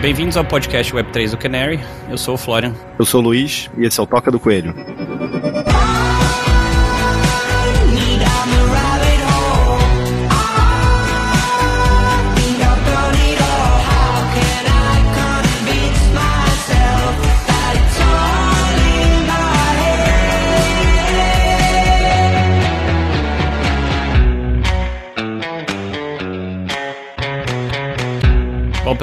Bem-vindos ao podcast Web3 do Canary. Eu sou o Florian. Eu sou o Luiz e esse é o Toca do Coelho.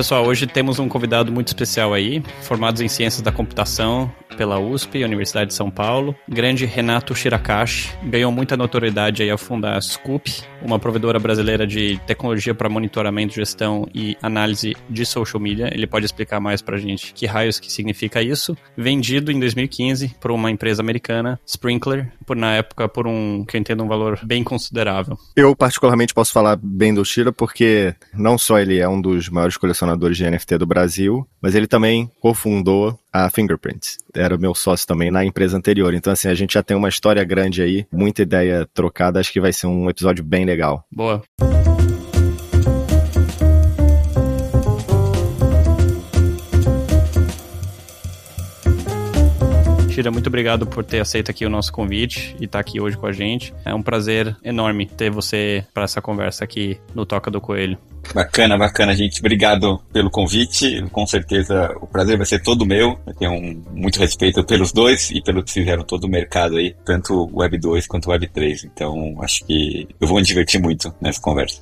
Pessoal, hoje temos um convidado muito especial aí, formados em Ciências da Computação pela USP, Universidade de São Paulo. Grande Renato Shirakashi, ganhou muita notoriedade aí ao fundar a Scoop, uma provedora brasileira de tecnologia para monitoramento, gestão e análise de social media. Ele pode explicar mais pra gente que raios que significa isso. Vendido em 2015 por uma empresa americana, Sprinkler, por na época por um, que eu entendo, um valor bem considerável. Eu particularmente posso falar bem do Shira porque não só ele é um dos maiores colecionadores de NFT do Brasil, mas ele também cofundou a Fingerprint. Era meu sócio também na empresa anterior. Então, assim, a gente já tem uma história grande aí, muita ideia trocada. Acho que vai ser um episódio bem legal. Boa. Shira, muito obrigado por ter aceito aqui o nosso convite e estar aqui hoje com a gente. É um prazer enorme ter você para essa conversa aqui no Toca do Coelho. Bacana, bacana, gente. Obrigado pelo convite. Com certeza o prazer vai ser todo meu. Eu tenho um, muito respeito pelos dois e pelo que fizeram todo o mercado aí, tanto Web 2 quanto Web 3. Então acho que eu vou me divertir muito nessa conversa.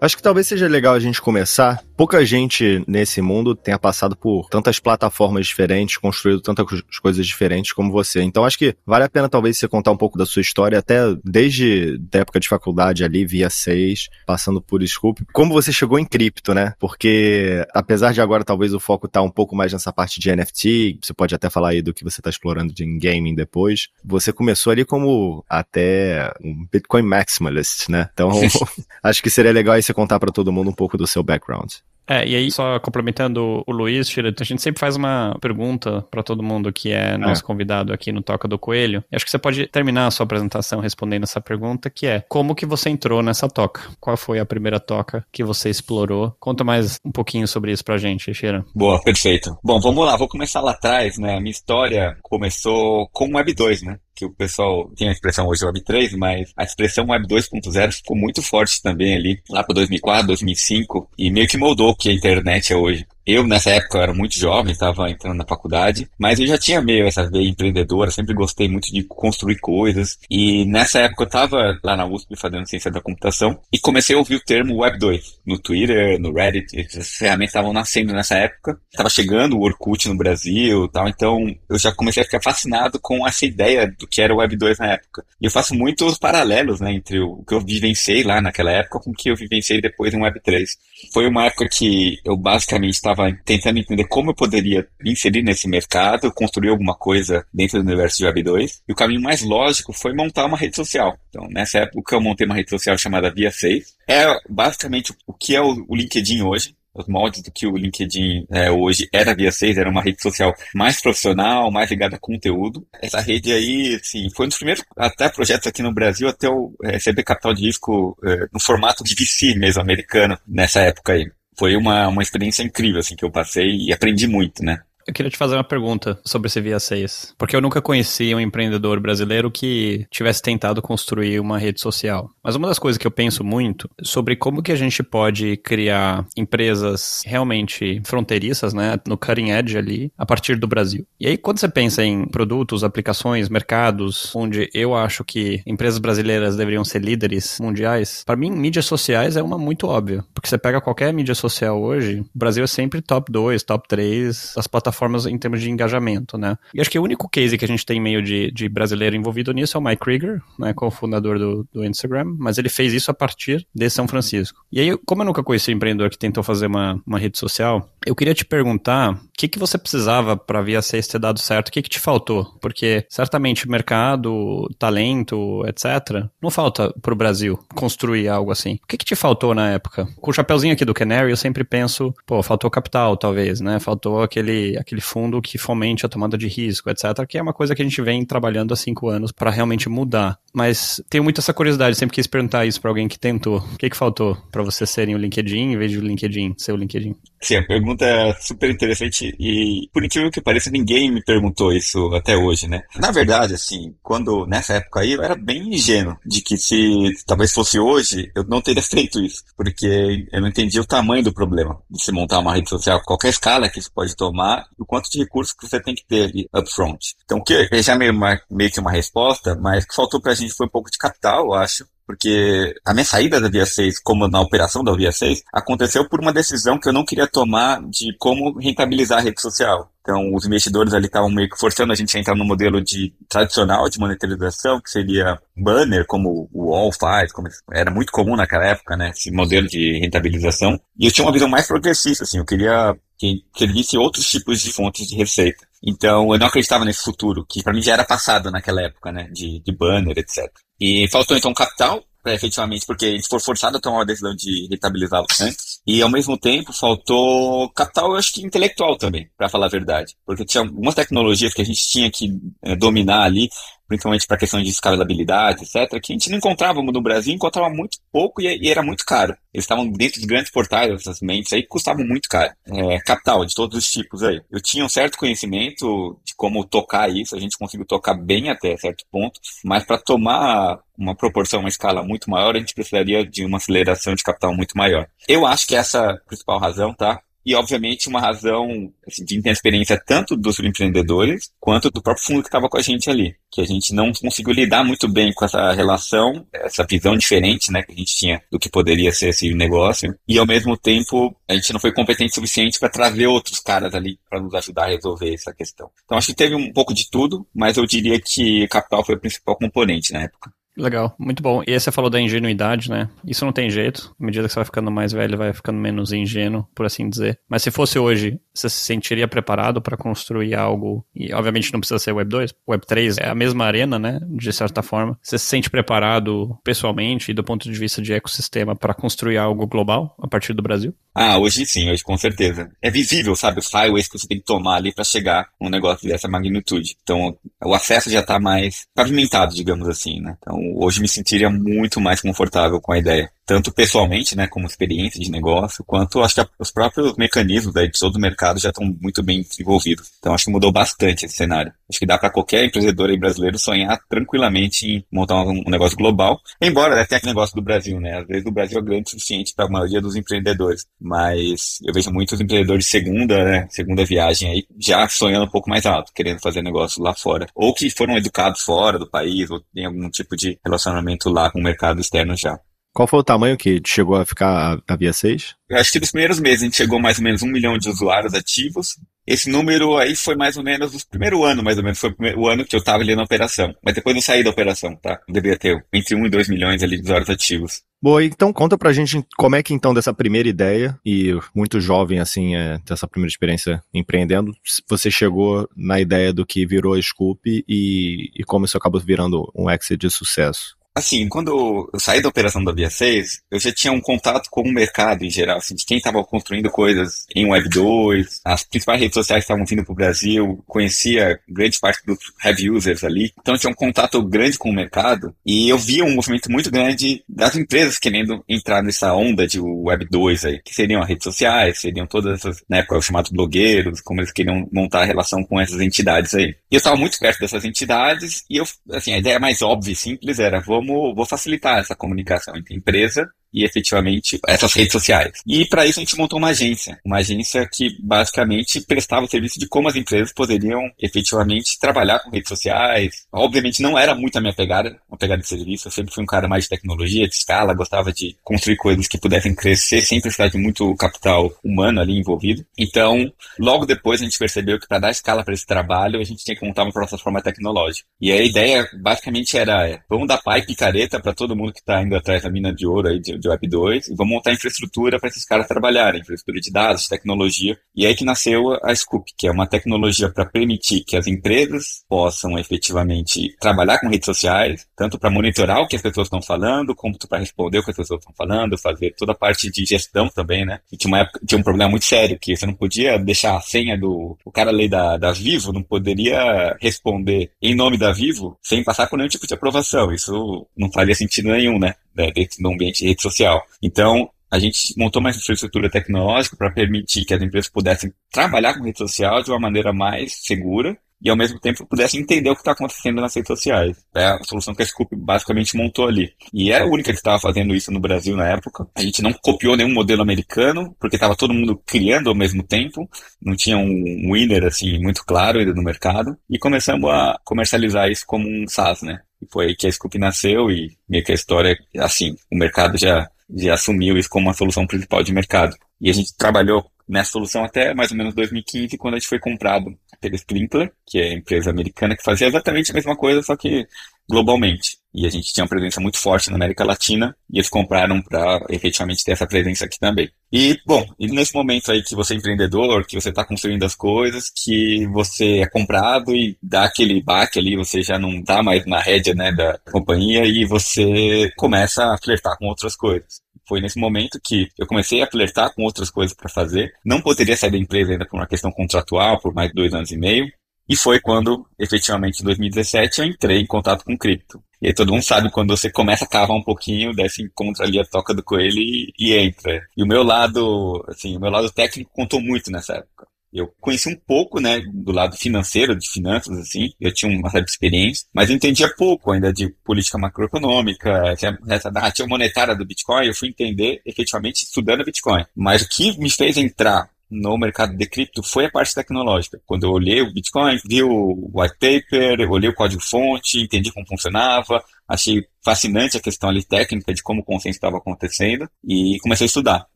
Acho que talvez seja legal a gente começar. Pouca gente nesse mundo tenha passado por tantas plataformas diferentes, construído tantas coisas diferentes como você. Então acho que vale a pena talvez você contar um pouco da sua história, até desde a época de faculdade ali, via 6, passando por Scoop. Como você chegou em cripto, né? Porque apesar de agora talvez o foco tá um pouco mais nessa parte de NFT, você pode até falar aí do que você tá explorando de gaming depois. Você começou ali como até um Bitcoin maximalist, né? Então acho que seria legal aí você contar para todo mundo um pouco do seu background. É, e aí, só complementando o Luiz, a gente sempre faz uma pergunta para todo mundo que é nosso é. convidado aqui no Toca do Coelho. E acho que você pode terminar a sua apresentação respondendo essa pergunta, que é como que você entrou nessa toca? Qual foi a primeira toca que você explorou? Conta mais um pouquinho sobre isso pra gente, Sheira. Boa, perfeito. Bom, vamos lá, vou começar lá atrás, né? A minha história começou com o Web 2, né? Que o pessoal tem a expressão hoje Web 3, mas a expressão Web 2.0 ficou muito forte também ali, lá para 2004, 2005, e meio que moldou o que a internet é hoje. Eu, nessa época, eu era muito jovem, estava entrando na faculdade, mas eu já tinha meio essa veia empreendedora, sempre gostei muito de construir coisas. E nessa época eu estava lá na USP fazendo ciência da computação e comecei a ouvir o termo Web 2 no Twitter, no Reddit. Essas ferramentas estavam nascendo nessa época. Estava chegando o Orkut no Brasil tal, então eu já comecei a ficar fascinado com essa ideia do que era o Web 2 na época. E eu faço muitos paralelos né, entre o que eu vivenciei lá naquela época com o que eu vivenciei depois em Web 3. Foi uma época que eu basicamente estava estava tentando entender como eu poderia me inserir nesse mercado, construir alguma coisa dentro do universo de Web 2. E o caminho mais lógico foi montar uma rede social. Então, nessa época, eu montei uma rede social chamada Via 6. É basicamente o que é o LinkedIn hoje os moldes do que o LinkedIn é, hoje era via 6, era uma rede social mais profissional, mais ligada a conteúdo. Essa rede aí, assim, foi um dos primeiros até projetos aqui no Brasil até eu é, receber capital de risco é, no formato de VC mesmo, americano, nessa época aí foi uma, uma experiência incrível, assim, que eu passei e aprendi muito, né? Eu queria te fazer uma pergunta sobre esse Via 6. Porque eu nunca conheci um empreendedor brasileiro que tivesse tentado construir uma rede social. Mas uma das coisas que eu penso muito sobre como que a gente pode criar empresas realmente fronteiriças, né, no cutting edge ali, a partir do Brasil. E aí, quando você pensa em produtos, aplicações, mercados, onde eu acho que empresas brasileiras deveriam ser líderes mundiais, para mim, mídias sociais é uma muito óbvia. Porque você pega qualquer mídia social hoje, o Brasil é sempre top 2, top 3 das plataformas plataformas em termos de engajamento, né? E acho que o único case que a gente tem meio de, de brasileiro envolvido nisso é o Mike Krieger, né, co-fundador do, do Instagram, mas ele fez isso a partir de São Francisco. E aí, como eu nunca conheci um empreendedor que tentou fazer uma, uma rede social, Eu queria te perguntar que, que você precisava para a Via 6 ter dado certo, o que, que te faltou? Porque certamente mercado, talento, etc., não falta para o Brasil construir algo assim. O que, que te faltou na época? Com o chapeuzinho aqui do Canary, eu sempre penso, pô, faltou capital, talvez, né? Faltou aquele, aquele fundo que fomente a tomada de risco, etc., que é uma coisa que a gente vem trabalhando há cinco anos para realmente mudar. Mas tenho muito essa curiosidade, sempre quis perguntar isso para alguém que tentou. O que, que faltou para você serem o LinkedIn em vez de o LinkedIn ser o LinkedIn? Sim, a pergunta é super interessante e, por incrível que pareça, ninguém me perguntou isso até hoje, né? Na verdade, assim, quando, nessa época aí, eu era bem ingênuo de que se talvez fosse hoje, eu não teria feito isso, porque eu não entendia o tamanho do problema de se montar uma rede social, qualquer escala que isso pode tomar o quanto de recursos que você tem que ter ali upfront. Então, que já meio, meio que uma resposta, mas o que faltou pra gente foi um pouco de capital, eu acho, porque a minha saída da Via 6, como na operação da Via 6, aconteceu por uma decisão que eu não queria tomar de como rentabilizar a rede social. Então, os investidores ali estavam meio que forçando a gente a entrar no modelo de tradicional de monetarização, que seria banner, como o All faz, como era muito comum naquela época, né? Esse modelo de rentabilização. E eu tinha uma visão mais progressista, assim, eu queria que servisse outros tipos de fontes de receita. Então, eu não acreditava nesse futuro, que para mim já era passado naquela época, né? De, de banner, etc. E faltou então capital, é, efetivamente, porque eles foram forçados a tomar uma decisão de rentabilizá-lo antes. E ao mesmo tempo faltou capital, eu acho que intelectual também, para falar a verdade. Porque tinha algumas tecnologias que a gente tinha que é, dominar ali, principalmente para questão de escalabilidade, etc., que a gente não encontrava no Brasil, encontrava muito pouco e, e era muito caro. Eles estavam dentro dos grandes portais, essas mentes aí, que custavam muito caro. É, capital, de todos os tipos aí. Eu tinha um certo conhecimento de como tocar isso, a gente conseguiu tocar bem até certo ponto, mas para tomar uma proporção, uma escala muito maior, a gente precisaria de uma aceleração de capital muito maior. Eu acho que essa é a principal razão, tá? E, obviamente, uma razão assim, de experiência tanto dos empreendedores quanto do próprio fundo que estava com a gente ali, que a gente não conseguiu lidar muito bem com essa relação, essa visão diferente né, que a gente tinha do que poderia ser esse negócio, e, ao mesmo tempo, a gente não foi competente o suficiente para trazer outros caras ali para nos ajudar a resolver essa questão. Então, acho que teve um pouco de tudo, mas eu diria que capital foi o principal componente na época. Legal, muito bom. E aí você falou da ingenuidade, né? Isso não tem jeito. À medida que você vai ficando mais velho, vai ficando menos ingênuo, por assim dizer. Mas se fosse hoje, você se sentiria preparado para construir algo? E obviamente não precisa ser Web 2, Web 3 é a mesma arena, né? De certa forma. Você se sente preparado pessoalmente e do ponto de vista de ecossistema para construir algo global a partir do Brasil? Ah, hoje sim, hoje com certeza. É visível, sabe, os highways que você tem que tomar ali para chegar um negócio dessa magnitude. Então, o acesso já está mais pavimentado, digamos assim, né? Então, hoje me sentiria muito mais confortável com a ideia tanto pessoalmente, né, como experiência de negócio, quanto acho que os próprios mecanismos da edição do mercado já estão muito bem desenvolvidos. Então acho que mudou bastante esse cenário. Acho que dá para qualquer empreendedor aí brasileiro sonhar tranquilamente em montar um, um negócio global. Embora deve ter aquele negócio do Brasil, né? Às vezes o Brasil é grande o suficiente para a maioria dos empreendedores, mas eu vejo muitos empreendedores de segunda, né, segunda viagem aí já sonhando um pouco mais alto, querendo fazer negócio lá fora, ou que foram educados fora do país, ou tem algum tipo de relacionamento lá com o mercado externo já. Qual foi o tamanho que chegou a ficar a, Via 6? Eu acho que nos primeiros meses a gente chegou mais ou menos um milhão de usuários ativos. Esse número aí foi mais ou menos o primeiro ano, mais ou menos, foi o primeiro ano que eu estava ali na operação. Mas depois eu saí da operação, tá? Eu devia ter entre 1 e 2 milhões ali de usuários ativos. Boa, então conta pra gente como é que então dessa primeira ideia, e muito jovem assim, é, dessa primeira experiência empreendendo, você chegou na ideia do que virou a Scoop e, e como isso acabou virando um exit de sucesso. Assim, quando eu saí da operação da Via 6, eu já tinha um contato com o mercado em geral, assim, de quem estava construindo coisas em Web 2, as principais redes sociais estavam vindo para o Brasil, conhecia grande parte dos heavy users ali, então eu tinha um contato grande com o mercado e eu via um movimento muito grande das empresas querendo entrar nessa onda de Web 2 aí, que seriam as redes sociais, seriam todas essas, na época, os chamados blogueiros, como eles queriam montar a relação com essas entidades aí. E eu estava muito perto dessas entidades e eu, assim, a ideia mais óbvia e simples era, vamos como vou facilitar essa comunicação entre empresa e efetivamente essas redes sociais. E para isso a gente montou uma agência, uma agência que basicamente prestava o serviço de como as empresas poderiam efetivamente trabalhar com redes sociais. Obviamente não era muito a minha pegada, uma pegada de serviço, eu sempre fui um cara mais de tecnologia, de escala, gostava de construir coisas que pudessem crescer sem precisar de muito capital humano ali envolvido. Então, logo depois a gente percebeu que para dar escala para esse trabalho, a gente tinha que montar uma plataforma tecnológica. E a ideia basicamente era, é, vamos dar pai picareta para todo mundo que está indo atrás da mina de ouro aí de de, Web 2 e vamos montar infraestrutura para esses caras trabalharem, infraestrutura de dados, de tecnologia. E aí que nasceu a Scoop, que é uma tecnologia para permitir que as empresas possam efetivamente trabalhar com redes sociais, tanto para monitorar o que as pessoas estão falando, como para responder o que as pessoas estão falando, fazer toda a parte de gestão também, né? E tinha uma época, tinha um problema muito sério, que você não podia deixar a senha do, o cara ali da, da Vivo não poderia responder em nome da Vivo sem passar por nenhum tipo de aprovação. Isso não faria sentido nenhum, né? Dentro do ambiente de rede social. Então, a gente montou uma infraestrutura tecnológica para permitir que as empresas pudessem trabalhar com rede social de uma maneira mais segura e ao mesmo tempo pudesse entender o que está acontecendo nas redes sociais. É a solução que a Scoop basicamente montou ali. E era a única que estava fazendo isso no Brasil na época. A gente não copiou nenhum modelo americano, porque estava todo mundo criando ao mesmo tempo. Não tinha um winner assim muito claro ainda no mercado. E começamos a comercializar isso como um SaaS, né? E foi aí que a Scoop nasceu e meio que a história, assim, o mercado já, já assumiu isso como uma solução principal de mercado. E a gente trabalhou nessa solução até mais ou menos 2015, quando a gente foi comprado pela Sprinkler, que é a empresa americana que fazia exatamente a mesma coisa, só que globalmente. E a gente tinha uma presença muito forte na América Latina e eles compraram para efetivamente ter essa presença aqui também. E, bom, e nesse momento aí que você é empreendedor, que você está construindo as coisas, que você é comprado e dá aquele baque ali, você já não está mais na rédea né, da companhia e você começa a flertar com outras coisas. Foi nesse momento que eu comecei a flertar com outras coisas para fazer. Não poderia sair da empresa ainda por uma questão contratual, por mais dois anos e meio. E foi quando, efetivamente, em 2017, eu entrei em contato com cripto. E aí todo mundo sabe quando você começa a cavar um pouquinho, desce encontra ali a toca do coelho e, e entra. E o meu lado, assim, o meu lado técnico contou muito nessa época. Eu conheci um pouco, né, do lado financeiro, de finanças, assim, eu tinha uma certa experiência, mas entendia pouco ainda de política macroeconômica, essa narrativa monetária do Bitcoin, eu fui entender efetivamente estudando Bitcoin. Mas o que me fez entrar no mercado de cripto foi a parte tecnológica. Quando eu olhei o Bitcoin, vi o white paper, olhei o código-fonte, entendi como funcionava, achei fascinante a questão ali técnica de como o consenso estava acontecendo e comecei a estudar.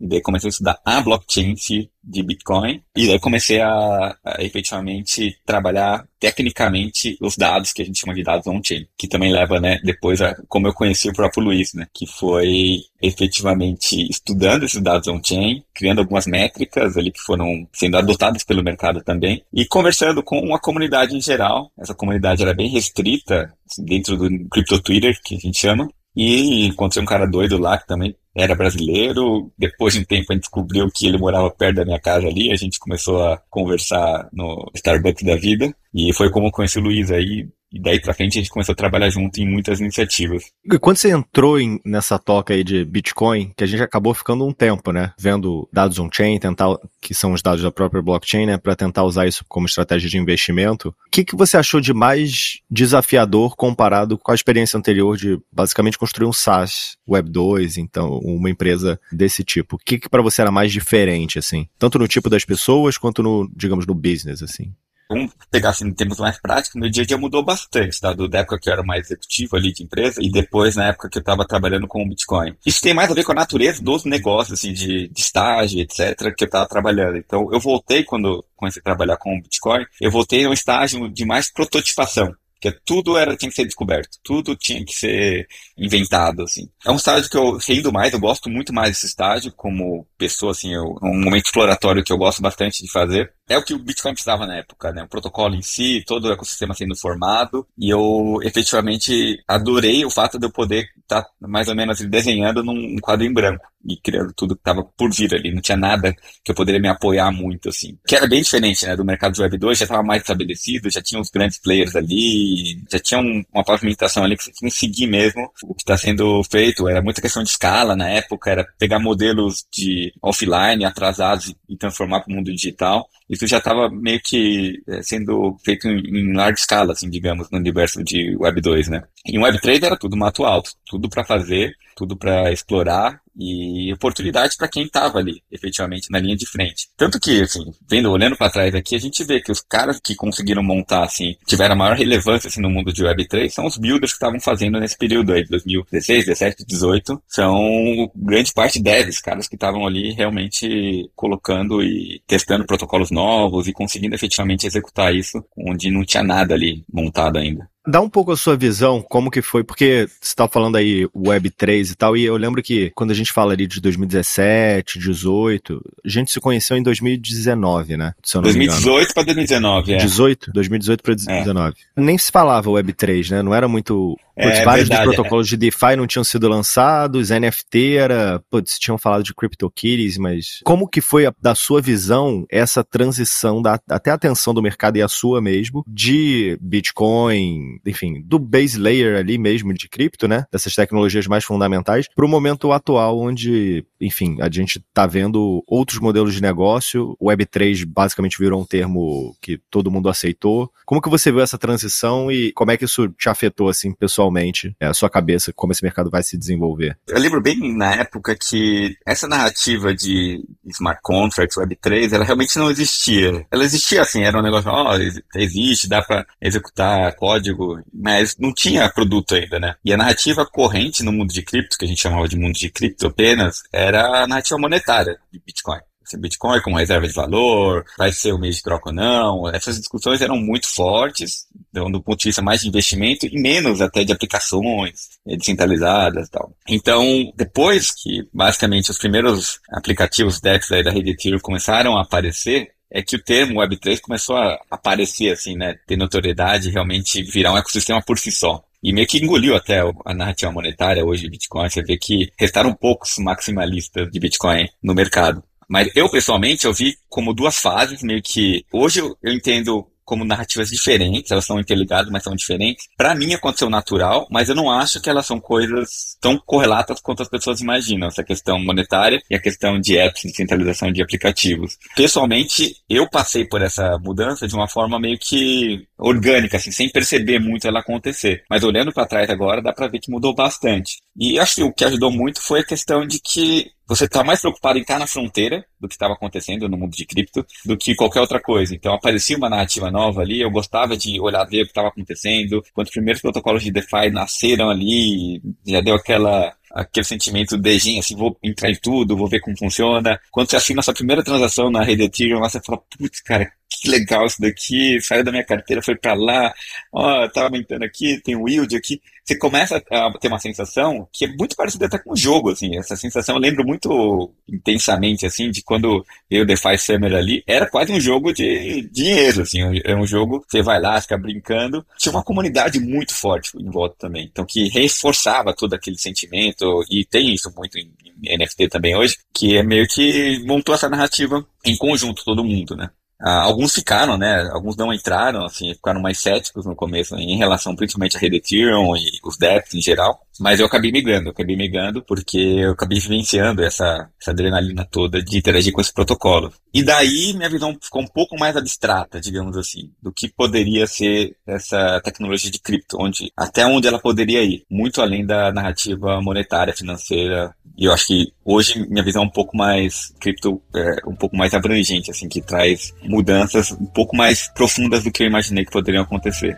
E daí comecei a estudar a blockchain de Bitcoin e daí comecei a, a efetivamente trabalhar tecnicamente os dados que a gente chama de dados on-chain, que também leva, né, depois a como eu conheci o próprio Luiz, né, que foi efetivamente estudando esses dados on-chain, criando algumas métricas ali que foram sendo adotadas pelo mercado também e conversando com a comunidade em geral. Essa comunidade era bem restrita dentro do Crypto Twitter, que a gente chama. E encontrei um cara doido lá que também era brasileiro. Depois de um tempo a gente descobriu que ele morava perto da minha casa ali. A gente começou a conversar no Starbucks da vida. E foi como eu conheci o Luiz aí. E daí pra frente a gente começou a trabalhar junto em muitas iniciativas. E quando você entrou em, nessa toca aí de Bitcoin, que a gente acabou ficando um tempo, né? Vendo dados on-chain, tentar, que são os dados da própria blockchain, né? Para tentar usar isso como estratégia de investimento. O que, que você achou de mais desafiador comparado com a experiência anterior de basicamente construir um SaaS Web 2, então uma empresa desse tipo? O que, que para você era mais diferente, assim? Tanto no tipo das pessoas quanto no, digamos, no business, assim? Vamos pegar assim, em termos mais práticos, meu dia a dia mudou bastante, tá? Da época que eu era mais executivo ali de empresa e depois na época que eu estava trabalhando com o Bitcoin. Isso tem mais a ver com a natureza dos negócios, assim, de, de estágio, etc., que eu estava trabalhando. Então, eu voltei quando comecei a trabalhar com o Bitcoin, eu voltei a um estágio de mais prototipação. Porque tudo era, tinha que ser descoberto, tudo tinha que ser inventado, assim. É um estágio que eu rendo mais, eu gosto muito mais desse estágio, como pessoa, assim, eu, é um momento exploratório que eu gosto bastante de fazer. É o que o Bitcoin precisava na época, né? O protocolo em si, todo o ecossistema sendo formado, e eu efetivamente adorei o fato de eu poder estar tá mais ou menos desenhando num quadro em branco e criando tudo que estava por vir ali. Não tinha nada que eu poderia me apoiar muito, assim. Que era bem diferente, né? Do mercado de Web 2, já estava mais estabelecido, já tinha os grandes players ali, já tinha um, uma pavimentação ali que você tinha que seguir mesmo o que está sendo feito. Era muita questão de escala na época, era pegar modelos de offline atrasados e transformar para o mundo digital. Isso já estava meio que é, sendo feito em, em larga escala, assim, digamos, no universo de Web 2, né? Em Web 3 era tudo mato alto, tudo para fazer, tudo para explorar e oportunidade para quem estava ali, efetivamente, na linha de frente. Tanto que, assim, vendo, olhando para trás aqui, a gente vê que os caras que conseguiram montar, assim, tiveram a maior relevância, assim, no mundo de Web3, são os builders que estavam fazendo nesse período aí, 2016, 17, 18, são grande parte devs, caras que estavam ali realmente colocando e testando protocolos novos e conseguindo efetivamente executar isso, onde não tinha nada ali montado ainda. Dá um pouco a sua visão, como que foi, porque você tá falando aí Web 3 e tal, e eu lembro que quando a gente fala ali de 2017, 18, a gente se conheceu em 2019, né? Se eu não 2018 para 2019, é. 18, 2018 para 2019. É. Nem se falava Web 3, né? Não era muito é, vários verdade, dos protocolos é. de DeFi não tinham sido lançados, NFT era, putz, tinham falado de CryptoKitties, mas como que foi a, da sua visão essa transição da até a atenção do mercado e a sua mesmo de Bitcoin, enfim, do base layer ali mesmo de cripto, né, dessas tecnologias mais fundamentais, para o momento atual onde, enfim, a gente tá vendo outros modelos de negócio, o Web3 basicamente virou um termo que todo mundo aceitou. Como que você viu essa transição e como é que isso te afetou assim pessoalmente é, a sua cabeça, como esse mercado vai se desenvolver? Eu lembro bem na época que essa narrativa de smart contracts, Web3, ela realmente não existia. Ela existia assim, era um negócio, ó, oh, existe, dá para executar código, mas não tinha produto ainda, né? E a narrativa corrente no mundo de cripto, que a gente chamava de mundo de cripto apenas, era a narrativa monetária de Bitcoin Bitcoin como reserva de valor, vai ser o meio de troca ou não. Essas discussões eram muito fortes, então, do ponto de vista mais de investimento e menos até de aplicações eh, descentralizadas e tal. Então, depois que basicamente os primeiros aplicativos DEX da rede Ethereum começaram a aparecer, é que o termo Web3 começou a aparecer assim, né, ter notoriedade, realmente virar um ecossistema por si só. E meio que engoliu até a narrativa monetária hoje de Bitcoin. Você vê que restaram poucos maximalistas de Bitcoin no mercado. Mas eu, pessoalmente, eu vi como duas fases, meio que. Hoje eu entendo como narrativas diferentes, elas são interligadas, mas são diferentes. Para mim aconteceu natural, mas eu não acho que elas são coisas tão correlatas quanto as pessoas imaginam, essa questão monetária e a questão de apps, de centralização de aplicativos. Pessoalmente, eu passei por essa mudança de uma forma meio que orgânica, assim, sem perceber muito ela acontecer. Mas olhando para trás agora, dá para ver que mudou bastante. E acho que o que ajudou muito foi a questão de que você está mais preocupado em estar na fronteira do que estava acontecendo no mundo de cripto do que qualquer outra coisa. Então aparecia uma narrativa nova ali, eu gostava de olhar ver o que estava acontecendo. Quando os primeiros protocolos de DeFi nasceram ali, já deu aquela aquele sentimento de assim, vou entrar em tudo, vou ver como funciona. Quando você assina a sua primeira transação na rede Ethereum, você fala, putz, cara, que legal isso daqui, saiu da minha carteira, foi para lá, ó, tava aumentando aqui, tem o yield aqui. Você começa a ter uma sensação que é muito parecida até com o jogo, assim, essa sensação eu lembro muito intensamente, assim, de quando eu DeFi Summer ali, era quase um jogo de dinheiro, assim, é um jogo, você vai lá, fica brincando, tinha uma comunidade muito forte em volta também, então que reforçava todo aquele sentimento, e tem isso muito em NFT também hoje, que é meio que montou essa narrativa em conjunto, todo mundo, né? Ah, alguns ficaram, né? Alguns não entraram, assim, ficaram mais céticos no começo em relação principalmente à rede Ethereum e os DEPs em geral. Mas eu acabei migrando, eu acabei migrando porque eu acabei vivenciando essa, essa adrenalina toda de interagir com esse protocolo. E daí minha visão ficou um pouco mais abstrata, digamos assim, do que poderia ser essa tecnologia de cripto, onde, até onde ela poderia ir, muito além da narrativa monetária, financeira. E eu acho que hoje minha visão é um pouco mais cripto, é, um pouco mais abrangente, assim, que traz mudanças um pouco mais profundas do que eu imaginei que poderiam acontecer.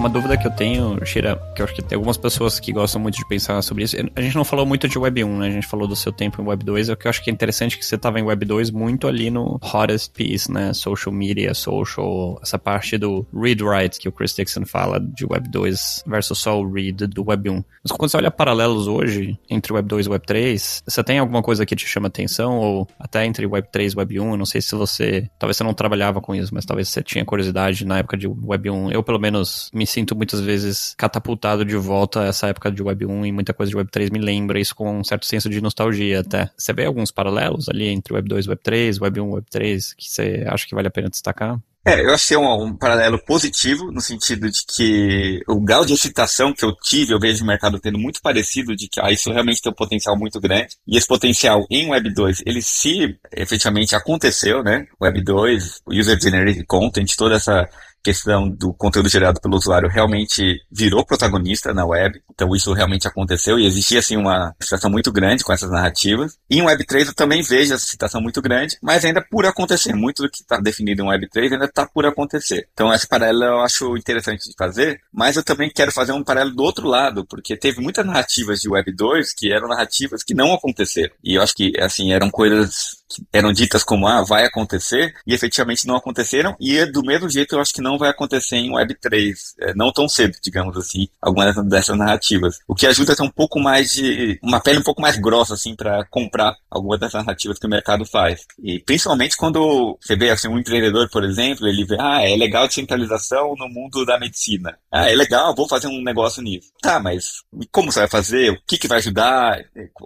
Uma dúvida que eu tenho, Shira, que eu acho que tem algumas pessoas que gostam muito de pensar sobre isso. A gente não falou muito de Web 1, né? A gente falou do seu tempo em Web 2. É o que eu acho que é interessante que você estava em Web 2 muito ali no hottest piece, né? Social media, social, essa parte do read-write que o Chris Dixon fala de Web 2 versus só o read do Web 1. Mas quando você olha paralelos hoje entre Web 2 e Web 3, você tem alguma coisa que te chama atenção? Ou até entre Web 3 e Web 1? Eu não sei se você. Talvez você não trabalhava com isso, mas talvez você tinha curiosidade na época de Web 1. Eu, pelo menos, me sinto muitas vezes catapultado de volta a essa época de Web 1 e muita coisa de Web 3 me lembra isso com um certo senso de nostalgia até. Você vê alguns paralelos ali entre Web 2 e Web 3, Web 1 e Web 3 que você acha que vale a pena destacar? É, eu achei um, um, paralelo positivo, no sentido de que o grau de excitação que eu tive, eu vejo o mercado tendo muito parecido, de que ah, isso realmente tem um potencial muito grande. E esse potencial em Web 2, ele se efetivamente aconteceu, né? Web 2, User Generated Content, toda essa questão do conteúdo gerado pelo usuário realmente virou protagonista na web. Então isso realmente aconteceu e existia assim uma situação muito grande com essas narrativas. E em Web3 eu também vejo essa situação muito grande, mas ainda por acontecer. Muito do que está definido em Web3 ainda está por acontecer. Então esse paralelo eu acho interessante de fazer, mas eu também quero fazer um paralelo do outro lado, porque teve muitas narrativas de Web2 que eram narrativas que não aconteceram. E eu acho que assim eram coisas eram ditas como, ah, vai acontecer, e efetivamente não aconteceram, e do mesmo jeito eu acho que não vai acontecer em Web3, é, não tão cedo, digamos assim, algumas dessas narrativas. O que ajuda a ter um pouco mais de, uma pele um pouco mais grossa, assim, para comprar algumas dessas narrativas que o mercado faz. E principalmente quando você vê, assim, um empreendedor, por exemplo, ele vê, ah, é legal descentralização no mundo da medicina. Ah, é legal, vou fazer um negócio nisso. Tá, mas como você vai fazer? O que que vai ajudar?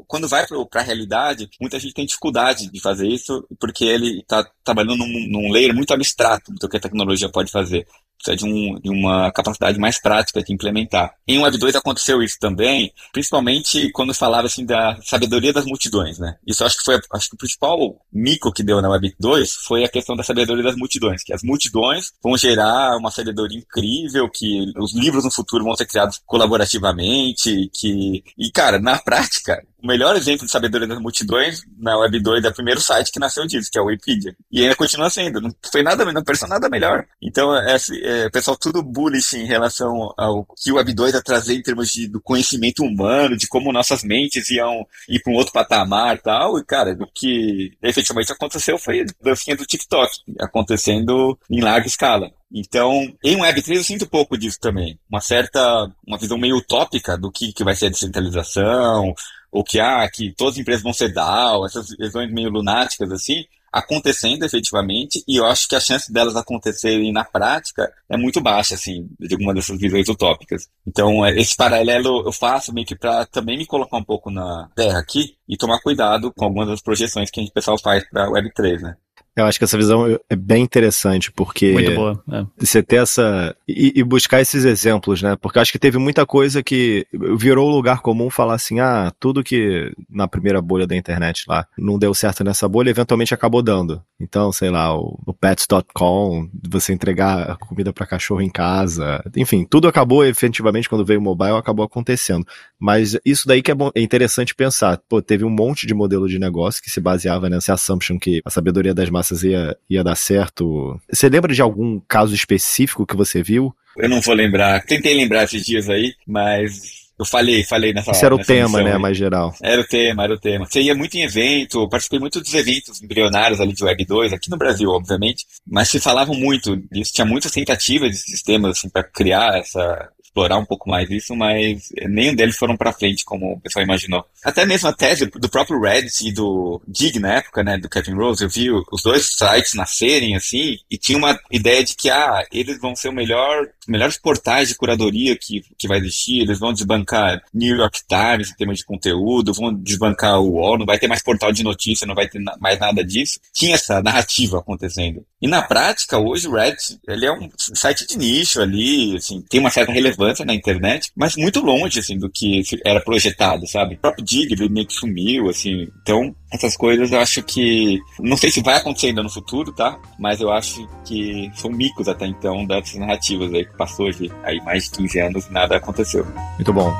Quando vai para a realidade, muita gente tem dificuldade de fazer fazer isso porque ele está trabalhando num, num layer muito abstrato do que a tecnologia pode fazer precisa de, um, de, uma capacidade mais prática de implementar. Em Web 2 aconteceu isso também, principalmente quando falava assim da sabedoria das multidões, né? Isso acho que foi acho que o principal mico que deu na Web 2 foi a questão da sabedoria das multidões, que as multidões vão gerar uma sabedoria incrível, que os livros no futuro vão ser criados colaborativamente, que e cara, na prática, o melhor exemplo de sabedoria das multidões na Web 2 é o primeiro site que nasceu disso, que é o Wikipedia. E ainda continua sendo, não foi nada, não pareceu nada melhor. Então, é, é, pessoal, tudo bullish em relação ao que o Web 2 ia trazer em termos de, do conhecimento humano, de como nossas mentes iam ir para um outro patamar e tal. E, cara, o que efetivamente aconteceu foi a dancinha do TikTok, acontecendo em larga escala. Então, em Web3 eu sinto um pouco disso também. Uma certa, uma visão meio utópica do que, que vai ser a descentralização, ou que, ah, que todas as empresas vão ser DAO, essas visões meio lunáticas assim, acontecendo efetivamente, e eu acho que a chance delas acontecerem na prática é muito baixa, assim, de alguma dessas visões utópicas. Então, é, esse paralelo eu faço meio que para também me colocar um pouco na terra aqui e tomar cuidado com algumas das projeções que a gente pessoal faz para Web3, né? Eu acho que essa visão é bem interessante, porque. Muito boa. É. Você ter essa. E, e, buscar esses exemplos, né? Porque acho que teve muita coisa que virou lugar comum falar assim: ah, tudo que na primeira bolha da internet lá não deu certo nessa bolha, eventualmente acabou dando. Então, sei lá, o, o pets.com, você entregar comida para cachorro em casa. Enfim, tudo acabou efetivamente quando veio o mobile, acabou acontecendo. Mas isso daí que é, bom, é interessante pensar. Pô, teve um monte de modelo de negócio que se baseava nessa assumption que a sabedoria das massas massas ia, ia dar certo. Você lembra de algum caso específico que você viu? Eu não vou lembrar. Tentei lembrar esses dias aí, mas eu falei, falei nessa Isso era o tema, né, aí. mais geral. Era o tema, era o tema. Você ia muito em evento, participei muito dos eventos embrionários ali de Web 2, aqui no Brasil, obviamente, mas se falavam muito disso, tinha muitas tentativas de sistemas assim, para criar essa, explorar um pouco mais isso, mas nenhum deles foram para frente, como o pessoal imaginou. Até mesmo a tese do próprio Reddit e do Dig na época, né, do Kevin Rose, eu vi os dois sites nascerem assim, e tinha uma ideia de que, ah, eles vão ser o melhor, melhores portais de curadoria que, que vai existir, eles vão desbancar New York Times em termos de conteúdo, vão desbancar o UOL, não vai ter mais portal de notícia, não vai ter mais nada disso. Tinha essa narrativa acontecendo. E na prática, hoje o Reddit, ele é um site de nicho ali, assim, tem uma certa relevância relevância na internet, mas muito longe, assim, do que era projetado, sabe? O próprio Dig, ele meio que sumiu, assim. Então, essas coisas eu acho que. Não sei se vai acontecer ainda no futuro, tá? Mas eu acho que são micos até então dessas narrativas aí que passou de aí mais de 15 anos e nada aconteceu. Muito bom.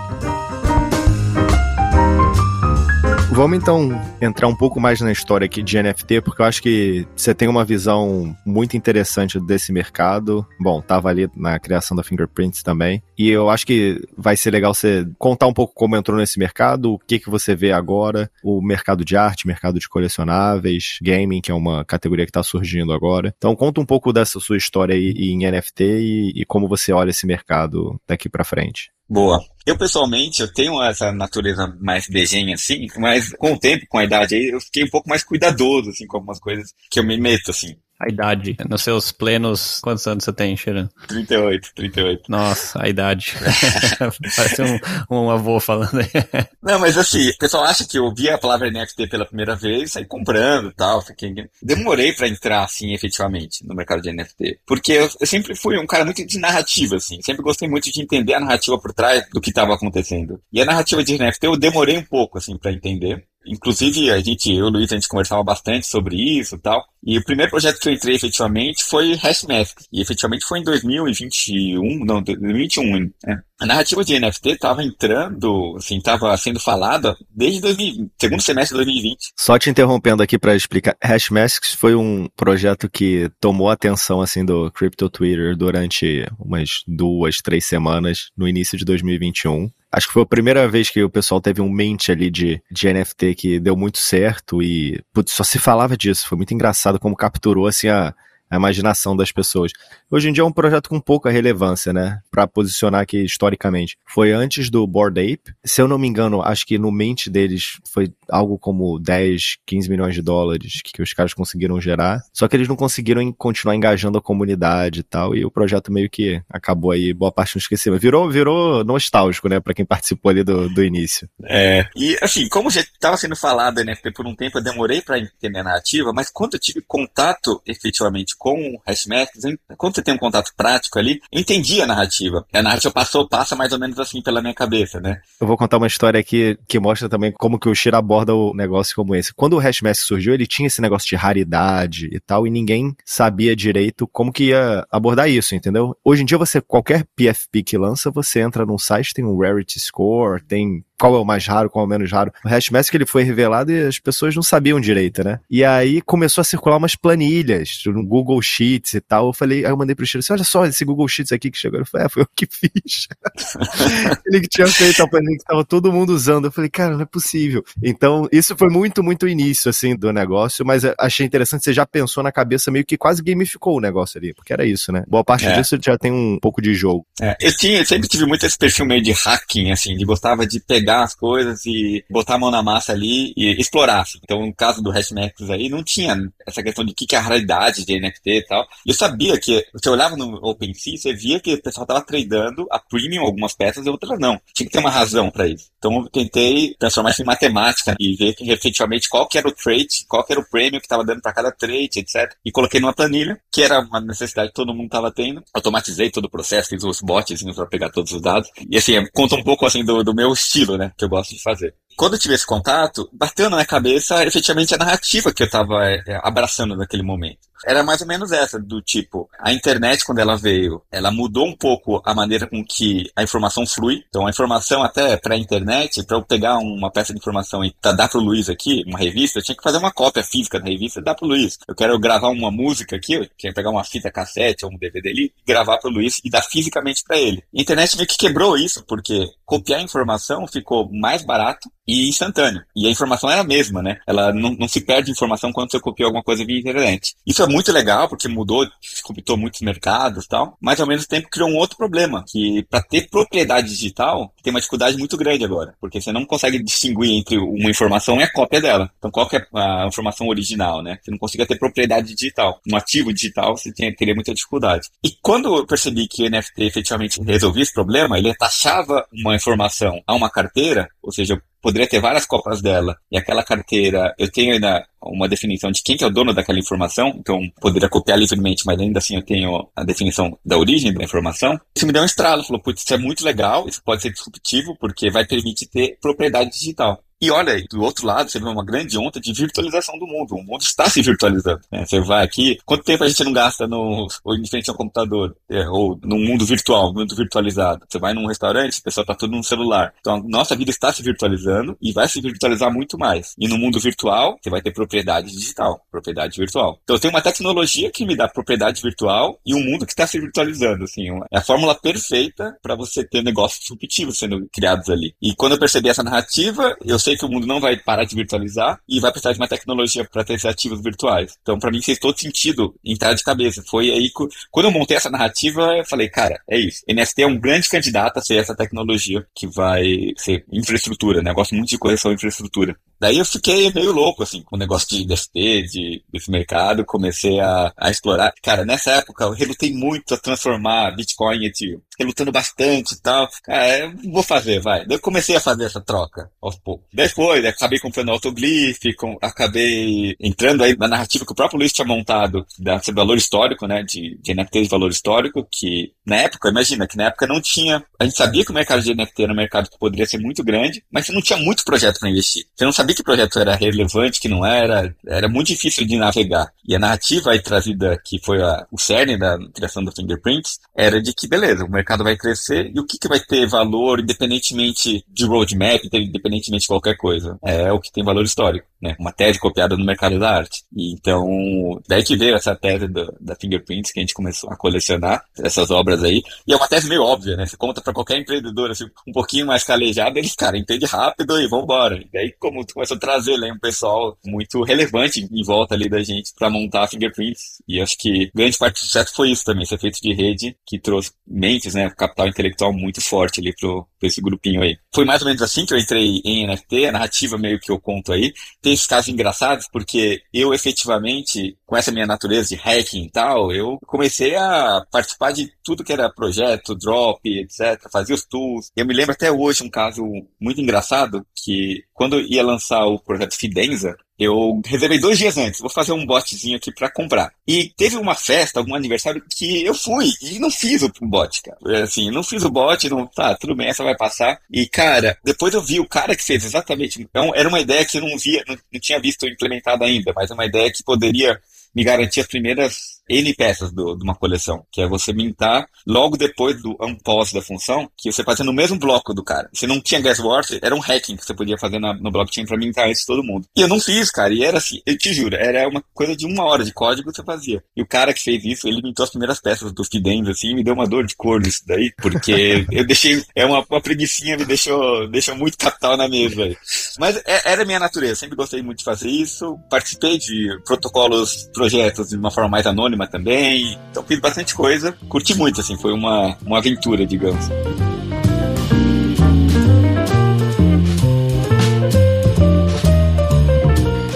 Vamos então entrar um pouco mais na história aqui de NFT, porque eu acho que você tem uma visão muito interessante desse mercado. Bom, tava ali na criação da Fingerprints também. E eu acho que vai ser legal você contar um pouco como entrou nesse mercado, o que que você vê agora, o mercado de arte, mercado de colecionáveis, gaming, que é uma categoria que está surgindo agora. Então conta um pouco dessa sua história aí em NFT e, e como você olha esse mercado daqui para frente. Boa. Eu, pessoalmente, eu tenho essa natureza mais beijinha, assim, mas com o tempo, com a idade aí, eu fiquei um pouco mais cuidadoso, assim, com algumas coisas que eu me meto, assim. A idade. Nos seus plenos, quantos anos você tem, Xeran? 38, 38. Nossa, a idade. Parece um, um avô falando aí. Não, mas assim, o pessoal acha que eu vi a palavra NFT pela primeira vez, saí comprando e tal. Fiquei... Demorei para entrar, assim, efetivamente, no mercado de NFT. Porque eu, eu, sempre fui um cara muito de narrativa, assim. Sempre gostei muito de entender a narrativa por trás do que estava acontecendo. E a narrativa de NFT eu demorei um pouco, assim, para entender. Inclusive, a gente, eu e o Luiz, a gente conversava bastante sobre isso e tal. E o primeiro projeto que eu entrei efetivamente foi Hashmask. E efetivamente foi em 2021, não, 2021, né? A narrativa de NFT estava entrando, assim, estava sendo falada desde 2000, segundo semestre de 2020. Só te interrompendo aqui para explicar, Hashmasks foi um projeto que tomou a atenção assim do Crypto Twitter durante umas duas, três semanas no início de 2021. Acho que foi a primeira vez que o pessoal teve um mente ali de, de NFT que deu muito certo e putz, só se falava disso. Foi muito engraçado como capturou assim a a imaginação das pessoas. Hoje em dia é um projeto com pouca relevância, né? Para posicionar aqui historicamente. Foi antes do Board Ape. Se eu não me engano, acho que no mente deles foi algo como 10, 15 milhões de dólares que, que os caras conseguiram gerar. Só que eles não conseguiram continuar engajando a comunidade e tal. E o projeto meio que acabou aí, boa parte no esquecimento. Virou, virou nostálgico, né? Para quem participou ali do, do início. É. E assim, como já estava sendo falado NFT por um tempo, eu demorei para entender a narrativa, mas quando eu tive contato efetivamente com o Hashmax, quando você tem um contato prático ali, eu entendi a narrativa. A narrativa passou, passa mais ou menos assim pela minha cabeça, né? Eu vou contar uma história aqui que mostra também como que o Shira aborda o negócio como esse. Quando o Hashmask surgiu, ele tinha esse negócio de raridade e tal, e ninguém sabia direito como que ia abordar isso, entendeu? Hoje em dia, você, qualquer PFP que lança, você entra num site, tem um rarity score, tem qual é o mais raro, qual é o menos raro. O Hashmask ele foi revelado e as pessoas não sabiam direito, né? E aí começou a circular umas planilhas no Google Sheets e tal. Eu falei, aí eu mandei pro Chile assim, olha só esse Google Sheets aqui que chegou. Eu falei, é, foi eu que fiz. ele que tinha feito a planilha que tava todo mundo usando. Eu falei, cara, não é possível. Então, isso foi muito, muito início, assim, do negócio, mas achei interessante, você já pensou na cabeça meio que quase gamificou o negócio ali, porque era isso, né? Boa parte é. disso já tem um pouco de jogo. É, eu tinha, eu sempre tive muito esse perfil meio de hacking, assim, de gostava de pegar pegar as coisas e botar a mão na massa ali e explorar. Assim. Então, no caso do Hashmax aí, não tinha essa questão de o que, que é a raridade de NFT e tal. Eu sabia que, você olhava no OpenSea, você via que o pessoal tava tradando a premium algumas peças e outras não. Tinha que ter uma razão para isso. Então, eu tentei transformar isso em matemática e ver que, efetivamente qual que era o trade, qual que era o prêmio que estava dando para cada trade, etc. E coloquei numa planilha, que era uma necessidade que todo mundo estava tendo. Automatizei todo o processo, fiz os bots para pegar todos os dados. E assim, conta um pouco assim do, do meu estilo, né? Que eu gosto de fazer quando eu tive esse contato, bateu na minha cabeça efetivamente a narrativa que eu estava é, abraçando naquele momento era mais ou menos essa, do tipo, a internet, quando ela veio, ela mudou um pouco a maneira com que a informação flui. Então, a informação até para a internet, para eu pegar uma peça de informação e dar para o Luiz aqui, uma revista, eu tinha que fazer uma cópia física da revista e dar para o Luiz. Eu quero gravar uma música aqui, eu tinha que pegar uma fita cassete ou um DVD ali, gravar para o Luiz e dar fisicamente para ele. A internet meio que quebrou isso, porque copiar informação ficou mais barato e instantâneo. E a informação era a mesma, né? Ela não, não se perde informação quando você copia alguma coisa via internet. Isso é muito legal, porque mudou, descobriu muitos mercados e tal, mas ao mesmo tempo criou um outro problema, que para ter propriedade digital, tem uma dificuldade muito grande agora, porque você não consegue distinguir entre uma informação e a cópia dela. Então, qual que é a informação original, né? Você não consegue ter propriedade digital. Um ativo digital, você teria muita dificuldade. E quando eu percebi que o NFT efetivamente resolvia esse problema, ele taxava uma informação a uma carteira, ou seja, poderia ter várias cópias dela, e aquela carteira, eu tenho ainda uma definição de quem que é o dono daquela informação, então poderia copiar livremente, mas ainda assim eu tenho a definição da origem da informação. Isso me deu um estralo, falou, putz, isso é muito legal, isso pode ser disruptivo, porque vai permitir ter propriedade digital. E olha, do outro lado, você vê uma grande onda de virtualização do mundo. O mundo está se virtualizando. Né? Você vai aqui, quanto tempo a gente não gasta no, ou em frente ao computador, é, ou no mundo virtual, mundo virtualizado? Você vai num restaurante, o pessoal está tudo no celular. Então, a nossa vida está se virtualizando e vai se virtualizar muito mais. E no mundo virtual, você vai ter propriedade digital, propriedade virtual. Então, eu tenho uma tecnologia que me dá propriedade virtual e um mundo que está se virtualizando. Assim, é a fórmula perfeita para você ter negócios disruptivos sendo criados ali. E quando eu percebi essa narrativa, eu sei que o mundo não vai parar de virtualizar e vai precisar de uma tecnologia para ter esses ativos virtuais. Então, para mim, fez todo sentido entrar de cabeça. Foi aí que, quando eu montei essa narrativa, eu falei, cara, é isso. NFT é um grande candidato a ser essa tecnologia que vai ser infraestrutura, né? Eu gosto muito de correção infraestrutura. Daí eu fiquei meio louco, assim, com o negócio de NFT, de, desse mercado, comecei a, a explorar. Cara, nessa época eu relutei muito a transformar Bitcoin em Ethereum. Relutando bastante e tal. Cara, eu vou fazer, vai. Daí eu comecei a fazer essa troca, aos poucos. Depois, acabei comprando Autoglyph, com, acabei entrando aí na narrativa que o próprio Luiz tinha montado, da valor histórico, né, de, de NFT de valor histórico, que na época, imagina, que na época não tinha, a gente sabia que o mercado de NFT era um mercado que poderia ser muito grande, mas você não tinha muito projeto para investir. Você não que projeto era relevante, que não era, era muito difícil de navegar. E a narrativa aí trazida, que foi a, o cerne da criação do Fingerprints, era de que, beleza, o mercado vai crescer e o que, que vai ter valor, independentemente de roadmap, independentemente de qualquer coisa. É o que tem valor histórico, né? Uma tese copiada no mercado da arte. E então, daí que veio essa tese do, da Fingerprints, que a gente começou a colecionar essas obras aí. E é uma tese meio óbvia, né? Você conta para qualquer empreendedor, assim, um pouquinho mais calejado, eles, cara, entende rápido e vambora. E daí, como tu começou a trazer né, um pessoal muito relevante em volta ali da gente para montar Fingerprints. E acho que grande parte do sucesso foi isso também, ser feito de rede, que trouxe mentes, né? Capital intelectual muito forte ali pro, pro esse grupinho aí. Foi mais ou menos assim que eu entrei em NFT, a narrativa meio que eu conto aí. Tem esses casos engraçados, porque eu efetivamente, com essa minha natureza de hacking e tal, eu comecei a participar de tudo que era projeto, drop, etc. Fazia os tools. Eu me lembro até hoje um caso muito engraçado, que quando ia lançar o projeto Fidenza, eu reservei dois dias antes, vou fazer um botzinho aqui para comprar. E teve uma festa, algum aniversário, que eu fui e não fiz o bot, cara. Assim, não fiz o bot, não, tá, tudo bem, essa vai passar. E, cara, depois eu vi o cara que fez exatamente. É era uma ideia que eu não via, não, não tinha visto implementada ainda, mas é uma ideia que poderia me garantir as primeiras N peças do, de uma coleção, que é você mintar logo depois do unpause da função, que você fazia no mesmo bloco do cara. Se não tinha guesswork, era um hacking que você podia fazer na, no blockchain pra mintar isso todo mundo. E eu não fiz, cara, e era assim, eu te juro, era uma coisa de uma hora de código que você fazia. E o cara que fez isso, ele mintou as primeiras peças do Fidens, assim, e me deu uma dor de cor nisso daí, porque eu deixei, é uma, uma preguiçinha, me deixou, deixou muito capital na mesa aí. Mas é, era minha natureza, sempre gostei muito de fazer isso, participei de protocolos, projetos de uma forma mais anônima, anônima também. Então fiz bastante coisa. Curti muito, assim, foi uma, uma aventura, digamos.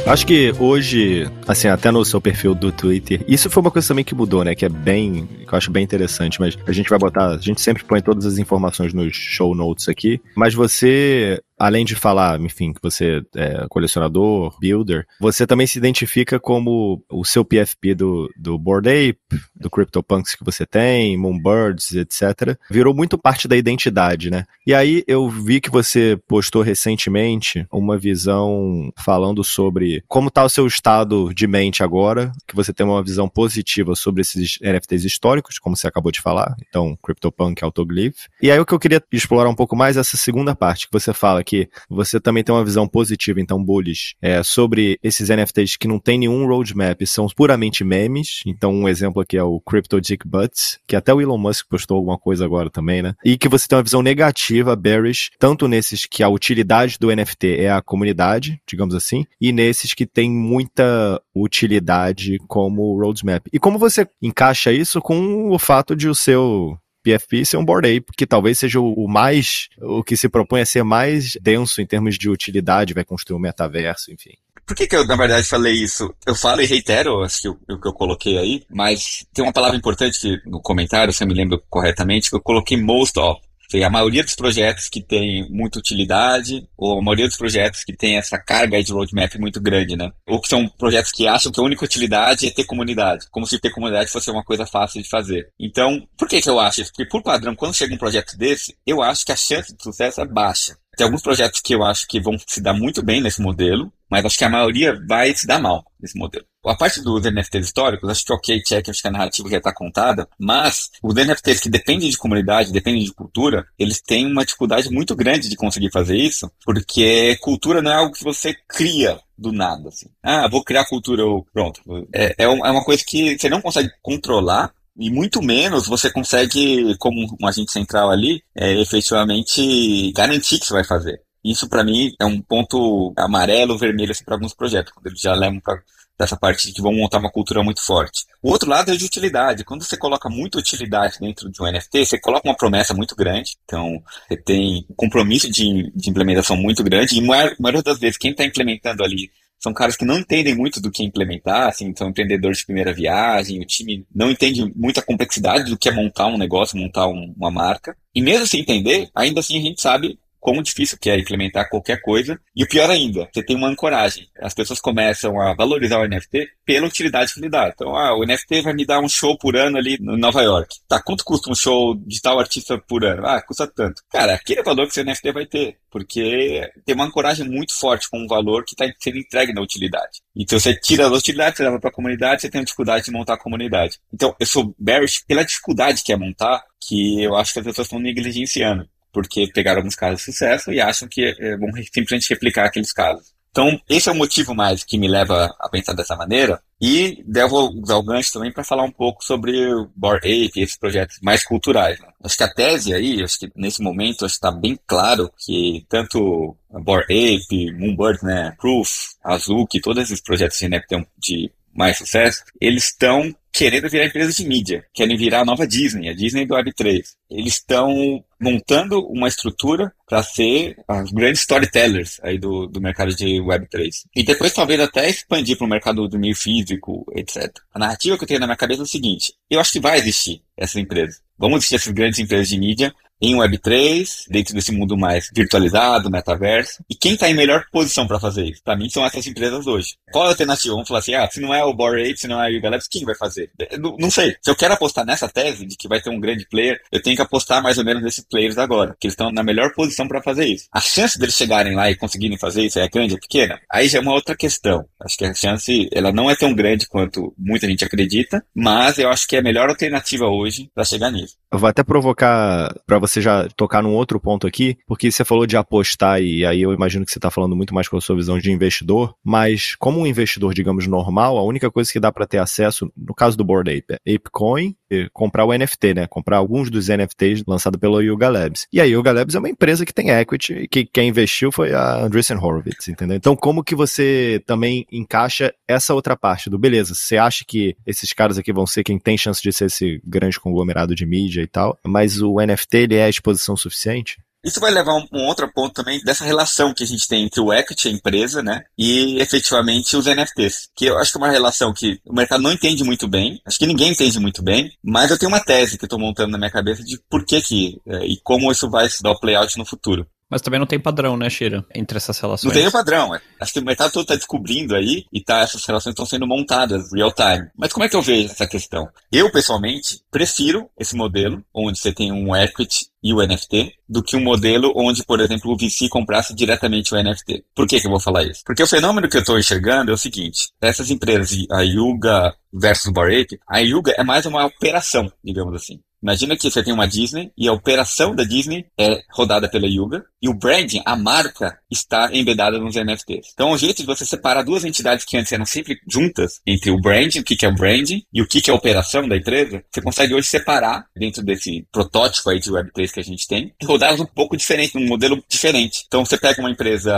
Acho que hoje, assim, até no seu perfil do Twitter, isso foi uma coisa também que mudou, né? Que é bem, que eu acho bem interessante, mas a gente vai botar, a gente sempre põe todas as informações nos show notes aqui, mas você além de falar, enfim, que você é colecionador, builder, você também se identifica como o seu PFP do, do Bored Ape, do CryptoPunks que você tem, Moonbirds, etc. Virou muito parte da identidade, né? E aí eu vi que você postou recentemente uma visão falando sobre como está o seu estado de mente agora, que você tem uma visão positiva sobre esses NFTs históricos, como você acabou de falar, então CryptoPunk, Autoglyph. E aí o que eu queria explorar um pouco mais é essa segunda parte que você fala que você também tem uma visão positiva, então, bullish, é, sobre esses NFTs que não tem nenhum roadmap, são puramente memes. Então, um exemplo aqui é o Crypto Dick Butts, que até o Elon Musk postou alguma coisa agora também, né? E que você tem uma visão negativa, bearish, tanto nesses que a utilidade do NFT é a comunidade, digamos assim, e nesses que tem muita utilidade como roadmap. E como você encaixa isso com o fato de o seu PFP ser um Board Ape, que talvez seja o mais, o que se propõe a ser mais denso em termos de utilidade, vai construir um metaverso, enfim. Por que, que eu, na verdade, falei isso? Eu falo e reitero acho que o que eu coloquei aí, mas tem uma palavra importante que no comentário, se eu me lembro corretamente, que eu coloquei most of a maioria dos projetos que tem muita utilidade, ou a maioria dos projetos que tem essa carga de roadmap muito grande, né? Ou que são projetos que acham que a única utilidade é ter comunidade, como se ter comunidade fosse uma coisa fácil de fazer. Então, por que que eu acho isso? Porque por padrão, quando chega um projeto desse, eu acho que a chance de sucesso é baixa. Tem alguns projetos que eu acho que vão se dar muito bem nesse modelo, mas acho que a maioria vai se dar mal nesse modelo. A parte dos NFTs históricos, acho que ok, check, acho que a narrativa já está contada, mas os NFTs que dependem de comunidade, dependem de cultura, eles têm uma dificuldade muito grande de conseguir fazer isso, porque cultura não é algo que você cria do nada, assim. Ah, vou criar cultura, ou pronto. É, é, é uma coisa que você não consegue controlar, e muito menos você consegue, como um agente central ali, é, efetivamente garantir que você vai fazer. Isso para mim é um ponto amarelo, vermelho assim, para alguns projetos, quando eles já levam para dessa parte de vão montar uma cultura muito forte. O outro lado é de utilidade. Quando você coloca muita utilidade dentro de um NFT, você coloca uma promessa muito grande. Então, você tem um compromisso de, de implementação muito grande. E a maioria das vezes, quem está implementando ali são caras que não entendem muito do que implementar, assim, são empreendedores de primeira viagem, o time não entende muita complexidade do que é montar um negócio, montar um, uma marca. E mesmo sem entender, ainda assim a gente sabe quão difícil que é implementar qualquer coisa. E o pior ainda, você tem uma ancoragem. As pessoas começam a valorizar o NFT pela utilidade que ele dá. Então, ah, o NFT vai me dar um show por ano ali em Nova York. Tá, quanto custa um show de tal artista por ano? Ah, custa tanto. Cara, aquele valor que seu NFT vai ter, porque tem uma ancoragem muito forte com um valor que está sendo entregue na utilidade. Então, você tira a utilidade, você leva para a comunidade, você tem dificuldade de montar a comunidade. Então, eu sou bearish pela dificuldade que é montar, que eu acho que as pessoas estão negligenciando porque pegaram alguns casos de sucesso e acham que é, vão simplesmente replicar aqueles casos. Então, esse é o motivo mais que me leva a pensar dessa maneira. E devo usar o gancho também para falar um pouco sobre o Bored Ape e esses projetos mais culturais. Né? Acho que a tese aí, acho que nesse momento está bem claro que tanto Bored Ape, Moonbird, né, Proof, Azuki, todos esses projetos de NFT de mais sucesso, eles estão querendo virar empresa de mídia, querem virar a nova Disney, a Disney do Web3. Eles estão montando uma estrutura para ser os grandes storytellers aí do, do mercado de Web3. E depois talvez até expandir para o mercado do meio físico, etc. A narrativa que eu tenho na minha cabeça é o seguinte, eu acho que vai existir essa empresa. Vão existir essas grandes empresas de mídia, em Web3, dentro desse mundo mais virtualizado, metaverso. E quem está em melhor posição para fazer isso? Para mim, são essas empresas hoje. Qual é a alternativa? Vamos falar assim, ah, se não é o Bored Ape, se não é Yuga Labs, quem vai fazer? Não, não, sei. Se eu quero apostar nessa tese de que vai ter um grande player, eu tenho que apostar mais ou menos nesses players agora, que eles estão na melhor posição para fazer isso. A chance deles chegarem lá e conseguirem fazer isso é grande, é pequena? Aí já é uma outra questão. Acho que a chance, ela não é tão grande quanto muita gente acredita, mas eu acho que é a melhor alternativa hoje para chegar nisso. Eu vou até provocar para você já tocar num outro ponto aqui, porque você falou de apostar e aí eu imagino que você está falando muito mais com a sua visão de investidor, mas como um investidor, digamos, normal, a única coisa que dá para ter acesso, no caso do Board Ape, é ApeCoin, comprar o NFT, né? Comprar alguns dos NFTs lançados pela Yuga Labs. E a Yuga Labs é uma empresa que tem equity e que quem investiu foi a Andreessen Horowitz, entendeu? Então, como que você também encaixa essa outra parte do beleza? Você acha que esses caras aqui vão ser quem tem chance de ser esse grande conglomerado de mídia e tal, mas o NFT ele é a exposição suficiente? Isso vai levar um, um, outro ponto também dessa relação que a gente tem entre o equity, a empresa, né, e efetivamente os NFTs. Que eu acho que é uma relação que o mercado não entende muito bem, acho que ninguém entende muito bem, mas eu tenho uma tese que eu estou montando na minha cabeça de por que que, é, e como isso vai se dar o playout no futuro. Mas também não tem padrão, né, Shira? Entre essas relações. Não tem padrão. Acho que o mercado todo está descobrindo aí e tá, essas relações estão sendo montadas real time. Mas como é que eu vejo essa questão? Eu, pessoalmente, prefiro esse modelo, onde você tem um equity e o NFT, do que um modelo onde, por exemplo, o VC comprasse diretamente o NFT. Por que, que eu vou falar isso? Porque o fenômeno que eu estou enxergando é o seguinte: essas empresas, a Yuga versus Bored a Yuga é mais uma operação, digamos assim. Imagina que você tem uma Disney e a operação da Disney é rodada pela Yuga e o branding, a marca, está embedada nos NFTs. Então, um jeito de você separar duas entidades que antes eram sempre juntas, entre o branding, o que é o branding, e o que é a operação da empresa, você consegue hoje separar dentro desse protótipo aí de Web3 que a gente tem e rodá-las um pouco diferente, num modelo diferente. Então, você pega uma empresa,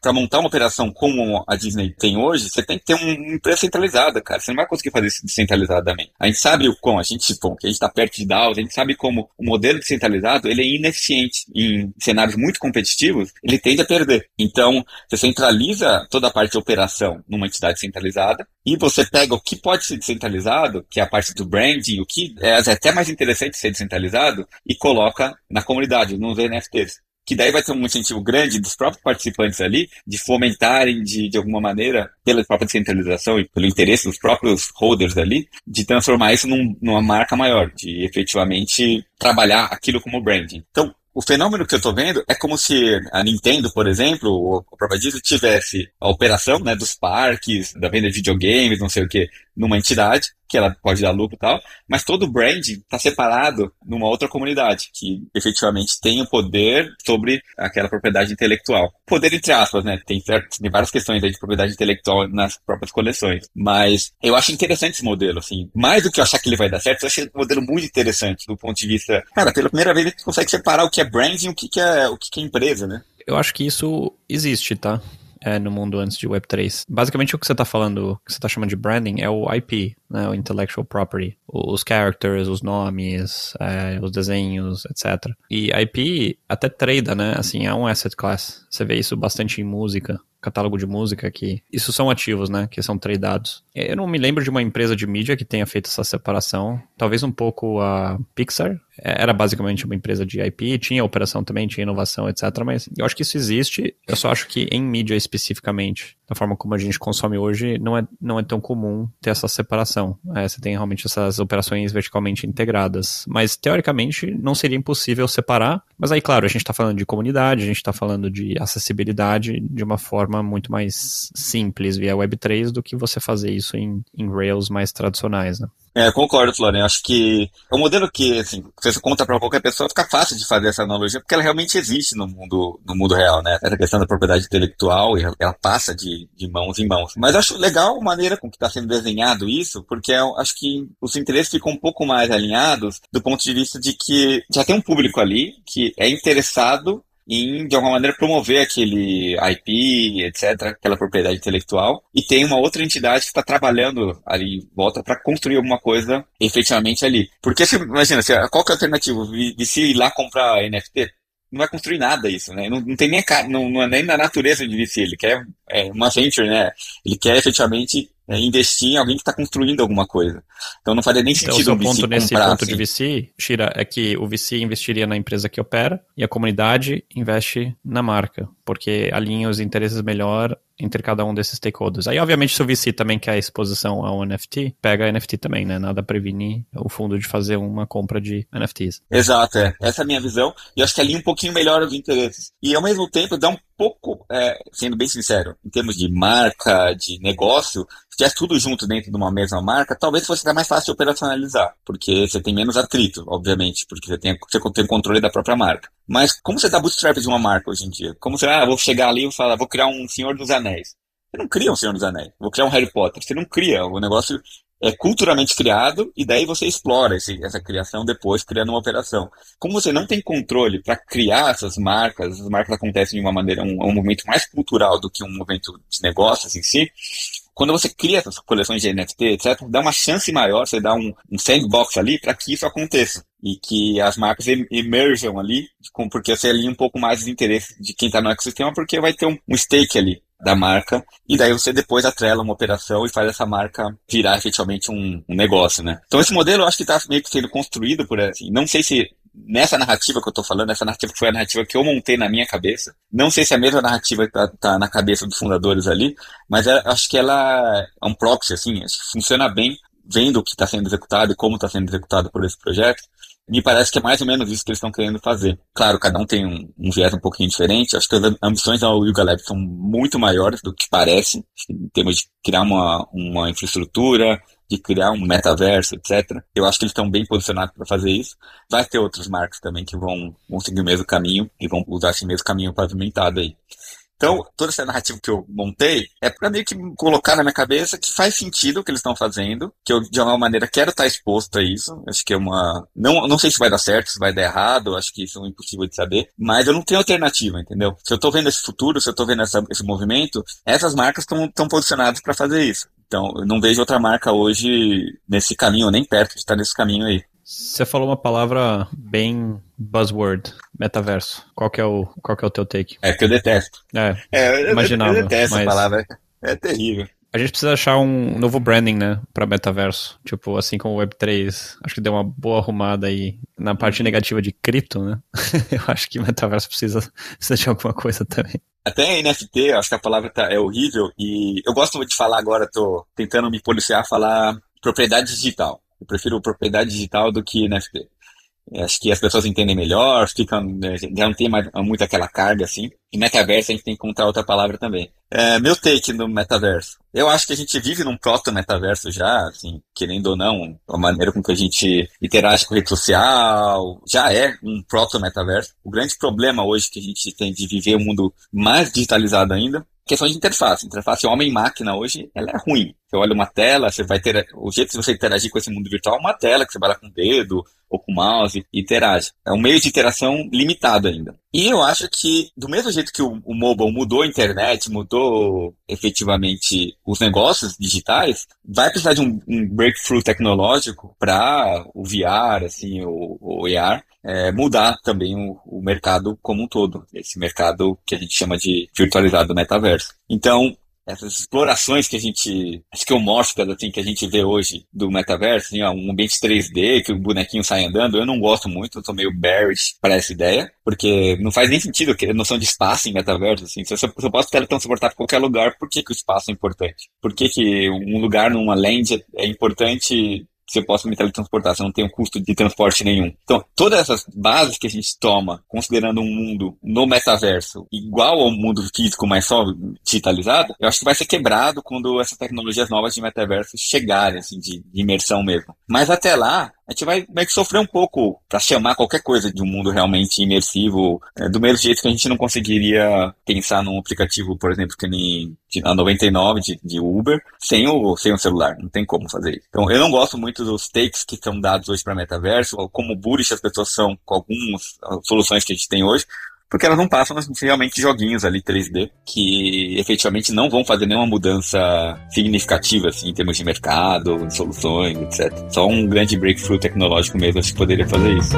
para montar uma operação como a Disney tem hoje, você tem que ter uma empresa centralizada, cara. Você não vai conseguir fazer isso descentralizadamente. A gente sabe o como, a gente, bom, que a gente está perto de DAOs, a gente sabe como o modelo descentralizado, ele é ineficiente em cenários muito competitivos, ele tende a perder. Então, você centraliza toda a parte de operação numa entidade centralizada e você pega o que pode ser descentralizado, que é a parte do branding, o que é até mais interessante ser descentralizado, e coloca na comunidade, nos NFTs que daí vai ter um incentivo grande dos próprios participantes ali de fomentarem de, de alguma maneira, pela própria descentralização e pelo interesse dos próprios holders ali, de transformar isso num, numa marca maior, de efetivamente trabalhar aquilo como branding. Então, o fenômeno que eu estou vendo é como se a Nintendo, por exemplo, ou a própria Disney tivesse a operação né, dos parques, da venda de videogames, não sei o que, numa entidade, que ela pode dar lucro e tal, mas todo o branding está separado numa outra comunidade, que efetivamente tem o poder sobre aquela propriedade intelectual. Poder entre aspas, né? Tem, tem várias questões aí de propriedade intelectual nas próprias coleções. Mas eu acho interessante esse modelo, assim. Mais do que eu achar que ele vai dar certo, eu achei um modelo muito interessante do ponto de vista. Cara, pela primeira vez a gente consegue separar o que é branding e o que, é, o que é empresa, né? Eu acho que isso existe, tá? É, no mundo antes de Web3. Basicamente, o que você está falando, que você está chamando de branding, é o IP, né, o Intellectual Property. Os characters, os nomes, é, os desenhos, etc. E IP até trada, né? Assim, é um asset class. Você vê isso bastante em música catálogo de música que isso são ativos, né, que são tradeados. Eu não me lembro de uma empresa de mídia que tenha feito essa separação. Talvez um pouco a Pixar era basicamente uma empresa de IP, tinha operação também, tinha inovação, etc. Mas eu acho que isso existe, eu só acho que em mídia especificamente, da forma como a gente consome hoje, não é, não é tão comum ter essa separação. É, você tem realmente essas operações verticalmente integradas. Mas, teoricamente, não seria impossível separar. Mas aí, claro, a gente está falando de comunidade, a gente está falando de acessibilidade de uma forma muito mais simples via Web3 do que você fazer isso em, em Rails mais tradicionais, né? É, concordo, Florian. Acho que é um modelo que, assim, se você conta para qualquer pessoa, fica fácil de fazer essa analogia, porque ela realmente existe no mundo, no mundo real, né? Essa questão da propriedade intelectual, ela passa de, de mãos em mãos. Mas acho legal a maneira com que está sendo desenhado isso, porque eu acho que os interesses ficam um pouco mais alinhados do ponto de vista de que já tem um público ali que é interessado em, de alguma maneira, promover aquele IP, etc., aquela propriedade intelectual, e tem uma outra entidade que está trabalhando ali em volta para construir alguma coisa efetivamente ali. Porque, se, imagina, qual que é a alternativa? Se ir lá comprar NFT? Não vai construir nada isso, né? Não, não tem nem, não, não é nem na natureza de VC, ele quer é, uma venture, né? Ele quer efetivamente é, investir em alguém que está construindo alguma coisa. Então não faria nem então, sentido então, o VC ponto nesse comprar, ponto assim. de VC, Shira, é que o VC investiria na empresa que opera e a comunidade investe na marca, porque alinha os interesses melhor entre cada um desses stakeholders. Aí, obviamente, se o VC também quer exposição ao NFT, pega NFT também, né? Nada prevenir o fundo de fazer uma compra de NFTs. Exato, é. Essa é a minha visão. E acho que alinha um pouquinho melhor os interesses. E, ao mesmo tempo, dá um pouco, é, sendo bem sincero, em termos de marca, de negócio, se tivesse tudo junto dentro de uma mesma marca, talvez fosse até mais fácil de operacionalizar, porque você tem menos atrito, obviamente, porque você tem, você tem controle da própria marca. Mas como você dá bootstrap de uma marca hoje em dia? Como você, ah, vou chegar ali e falar, vou criar um Senhor dos Anéis. Você não cria um Senhor dos Anéis. Vou criar um Harry Potter. Você não cria. O negócio é culturalmente criado e daí você explora esse, essa criação depois criando uma operação. Como você não tem controle para criar essas marcas, as marcas acontecem de uma maneira, um, um movimento mais cultural do que um movimento de negócios em si, quando você cria essas coleções de NFT, etc., dá uma chance maior, você dá um, um sandbox ali para que isso aconteça. E que as marcas emerjam ali, porque você alinha um pouco mais os interesses de quem está no ecossistema, porque vai ter um, um stake ali da marca, e daí você depois atrela uma operação e faz essa marca virar efetivamente um, um negócio, né? Então esse modelo eu acho que está meio que sendo construído por assim, não sei se nessa narrativa que eu tô falando, essa narrativa que foi a narrativa que eu montei na minha cabeça. Não sei se é a mesma narrativa que tá, tá na cabeça dos fundadores ali, mas é, acho que ela é um proxy, assim, funciona bem, vendo o que está sendo executado e como está sendo executado por esse projeto. Me parece que é mais ou menos isso que eles estão querendo fazer. Claro, cada um tem um, um viés um pouquinho diferente. Acho que as ambições da Yuga Lab são muito maiores do que parece, em termos de criar uma, uma infraestrutura, de criar um metaverso, etc. Eu acho que eles estão bem posicionados para fazer isso. Vai ter outras marcas também que vão, vão seguir o mesmo caminho e vão usar esse mesmo caminho pavimentado aí. Então, toda essa narrativa que eu montei é para meio que colocar na minha cabeça que faz sentido o que eles estão fazendo, que eu, de alguma maneira, quero estar exposto a isso. Acho que é uma. Não, não sei se vai dar certo, se vai dar errado, acho que isso é impossível de saber, mas eu não tenho alternativa, entendeu? Se eu estou vendo esse futuro, se eu estou vendo essa, esse movimento, essas marcas estão posicionadas para fazer isso. Então, eu não vejo outra marca hoje nesse caminho, nem perto de estar nesse caminho aí. Você falou uma palavra bem buzzword, metaverso. Qual que é o, qual que é o teu take? É que eu detesto. É, é eu, imaginava, eu detesto mas... essa palavra. É terrível. A gente precisa achar um novo branding, né, para metaverso. Tipo, assim como o Web3. Acho que deu uma boa arrumada aí na parte negativa de cripto, né? eu acho que metaverso precisa, precisa de alguma coisa também. Até NFT, acho que a palavra tá, é horrível e eu gosto muito de falar agora, tô tentando me policiar, falar propriedade digital. Eu prefiro propriedade digital do que NFT. Acho que as pessoas entendem melhor, ficam, né, já não tem mais muito aquela carga assim. E metaverso a gente tem que encontrar outra palavra também. É, meu take no metaverso. Eu acho que a gente vive num proto-metaverso já, assim, querendo ou não, a maneira com que a gente interage com rede social, já é um proto-metaverso. O grande problema hoje que a gente tem de viver um mundo mais digitalizado ainda questão de interface. Interface homem-máquina hoje, ela é ruim. Você olha uma tela, você vai ter. O jeito de você interagir com esse mundo virtual é uma tela que você vai lá com o dedo ou com o mouse interage. É um meio de interação limitado ainda. E eu acho que, do mesmo jeito que o, o mobile mudou a internet, mudou efetivamente os negócios digitais, vai precisar de um, um breakthrough tecnológico para o VR, assim, o, o AR, é, mudar também o, o, mercado como um todo. Esse mercado que a gente chama de virtualizado metaverso. Então, essas explorações que a gente, acho que homórficas, assim, que a gente vê hoje do metaverso, assim, ó, um ambiente 3D, que o bonequinho sai andando, eu não gosto muito, eu tô meio bearish para essa ideia, porque não faz nem sentido a noção de espaço em metaverso, assim, se eu, se eu posso teletransportar para qualquer lugar, por que, que o espaço é importante? Por que, que um lugar numa land é importante se eu posso me teletransportar, se eu não tenho custo de transporte nenhum. Então, todas essas bases que a gente toma, considerando um mundo no metaverso igual ao mundo físico, mas só digitalizado, eu acho que vai ser quebrado quando essas tecnologias novas de metaverso chegarem, assim, de, de imersão mesmo. Mas até lá, a gente vai meio que sofrer um pouco para chamar qualquer coisa de um mundo realmente imersivo, é, do mesmo jeito que a gente não conseguiria pensar num aplicativo, por exemplo, que nem a 99 de, de Uber, sem o, sem o celular. Não tem como fazer isso. Então, eu não gosto muito dos takes que são dados hoje para metaverso, como bullish as pessoas são com algumas soluções que a gente tem hoje, porque elas não passam realmente joguinhos ali 3D que efetivamente não vão fazer nenhuma mudança significativa assim, em termos de mercado, de soluções, etc. Só um grande breakthrough tecnológico mesmo que poderia fazer isso.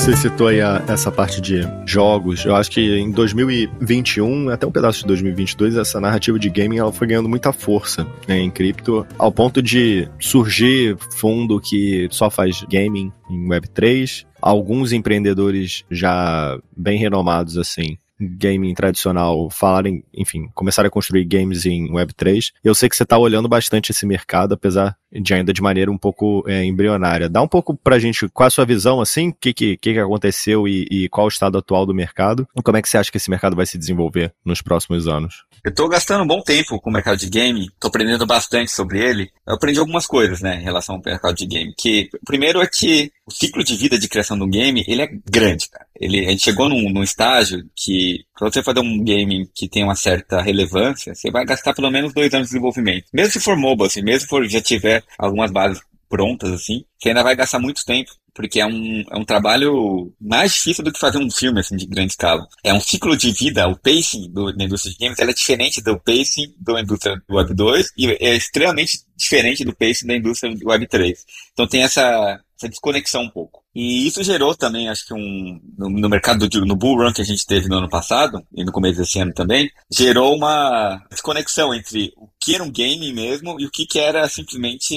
Você citou aí a, essa parte de jogos. Eu acho que em 2021, até um pedaço de 2022, essa narrativa de gaming ela foi ganhando muita força né, em cripto, ao ponto de surgir fundo que só faz gaming em Web3. Alguns empreendedores já bem renomados assim gaming tradicional falarem, enfim, começarem a construir games em Web3. Eu sei que você está olhando bastante esse mercado, apesar de ainda de maneira um pouco é, embrionária. Dá um pouco pra gente, qual a sua visão, assim, o que, que, que aconteceu e, e qual o estado atual do mercado? E como é que você acha que esse mercado vai se desenvolver nos próximos anos? Eu tô gastando um bom tempo com o mercado de game, tô aprendendo bastante sobre ele. Eu aprendi algumas coisas, né, em relação ao mercado de game. Que, primeiro é que o ciclo de vida de criação de um game, ele é grande, cara. Ele, a gente chegou num, num estágio que, pra você fazer um game que tem uma certa relevância, você vai gastar pelo menos dois anos de desenvolvimento. Mesmo se for mobile, assim, mesmo se for, já tiver algumas bases prontas, assim, você ainda vai gastar muito tempo porque é um, é um trabalho mais difícil do que fazer um filme assim, de grande escala. É um ciclo de vida, o pacing do, da indústria de games é diferente do pacing da indústria do Web 2 e é extremamente diferente do pacing da indústria do Web 3. Então tem essa, essa desconexão um pouco. E isso gerou também, acho que um, no, no mercado, do, no bull run que a gente teve no ano passado, e no começo desse ano também, gerou uma desconexão entre o que era um game mesmo e o que, que era simplesmente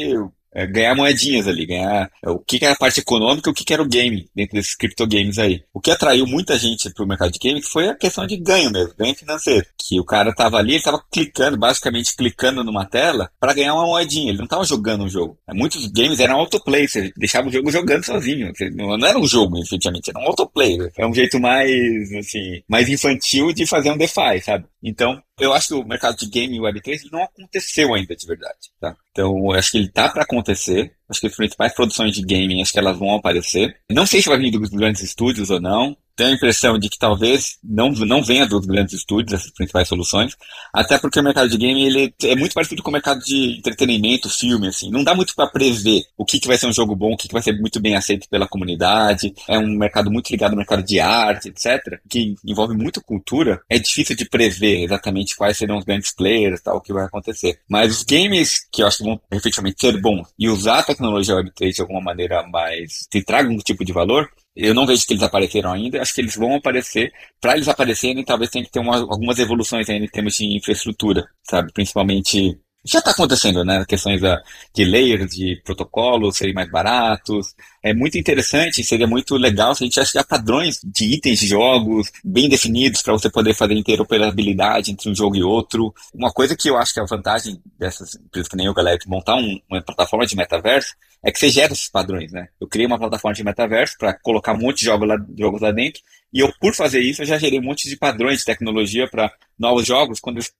é, ganhar moedinhas ali, ganhar é, o que, que era a parte econômica e o que, que era o game dentro desses criptogames aí. O que atraiu muita gente para o mercado de games foi a questão de ganho mesmo, ganho financeiro. Que o cara tava ali, ele tava clicando, basicamente clicando numa tela para ganhar uma moedinha. Ele não tava jogando um jogo. Muitos games eram autoplay, você deixava o jogo jogando sozinho. Não era um jogo, efetivamente, era um autoplay. É um jeito mais, assim, mais infantil de fazer um DeFi, sabe? Então, eu acho que o mercado de game Web3 não aconteceu ainda de verdade, tá? Então, acho que ele tá para acontecer. Acho que as principais produções de gaming, acho que elas vão aparecer. Não sei se vai vir dos grandes estúdios ou não tenho a impressão de que talvez não, não venha dos grandes estúdios essas principais soluções, até porque o mercado de game ele é muito parecido com o mercado de entretenimento, filme, assim. Não dá muito para prever o que, que vai ser um jogo bom, o que, que vai ser muito bem aceito pela comunidade. É um mercado muito ligado ao mercado de arte, etc., que envolve muito cultura. É difícil de prever exatamente quais serão os grandes players, tal, o que vai acontecer. Mas os games que eu acho que vão efetivamente ser bons e usar a tecnologia Web3 de alguma maneira mais que traga um tipo de valor, eu não vejo que eles apareceram ainda, acho que eles vão aparecer. Para eles aparecerem, talvez tenha que ter uma, algumas evoluções ainda em termos de infraestrutura, sabe? Principalmente já está acontecendo, né? Questões da, de layers, de protocolos serem mais baratos. É muito interessante, seria muito legal se a gente tivesse padrões de itens de jogos bem definidos para você poder fazer interoperabilidade entre um jogo e outro. Uma coisa que eu acho que é a vantagem dessas empresas que nem eu, galera, de montar um, uma plataforma de metaverso é que você gera esses padrões, né? Eu criei uma plataforma de metaverso para colocar um monte de jogos lá, jogos lá dentro e eu, por fazer isso, eu já gerei um monte de padrões de tecnologia para novos jogos. Quando eles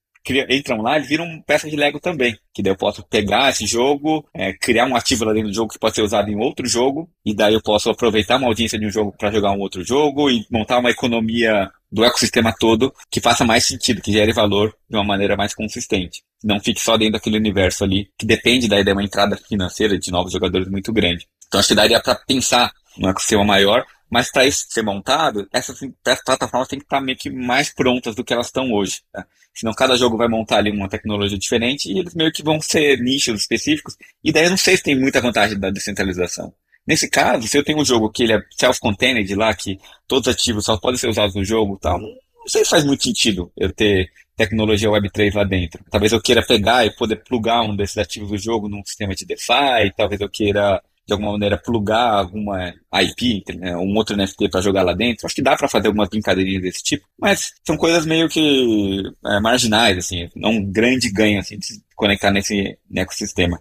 entram lá, eles viram peça de Lego também. Que daí eu posso pegar esse jogo, é, criar um ativo lá dentro do jogo que pode ser usado em outro jogo, e daí eu posso aproveitar uma audiência de um jogo para jogar um outro jogo e montar uma economia do ecossistema todo que faça mais sentido, que gere valor de uma maneira mais consistente. Não fique só dentro daquele universo ali, que depende daí de uma entrada financeira de novos jogadores muito grande. Então acho que daria para pensar num ecossistema maior, mas para isso ser montado, essas, essas plataformas têm que estar meio que mais prontas do que elas estão hoje. Tá? Senão cada jogo vai montar ali uma tecnologia diferente e eles meio que vão ser nichos específicos. E daí eu não sei se tem muita vantagem da descentralização. Nesse caso, se eu tenho um jogo que ele é self-contained lá, que todos os ativos só podem ser usados no jogo tal, não sei se faz muito sentido eu ter tecnologia Web3 lá dentro. Talvez eu queira pegar e poder plugar um desses ativos do jogo num sistema de DeFi, talvez eu queira de alguma maneira plugar alguma IP, né, um outro NFT para jogar lá dentro. Acho que dá para fazer algumas brincadeirinhas desse tipo, mas são coisas meio que é, marginais, assim, não um grande ganho assim, de se conectar nesse ecossistema.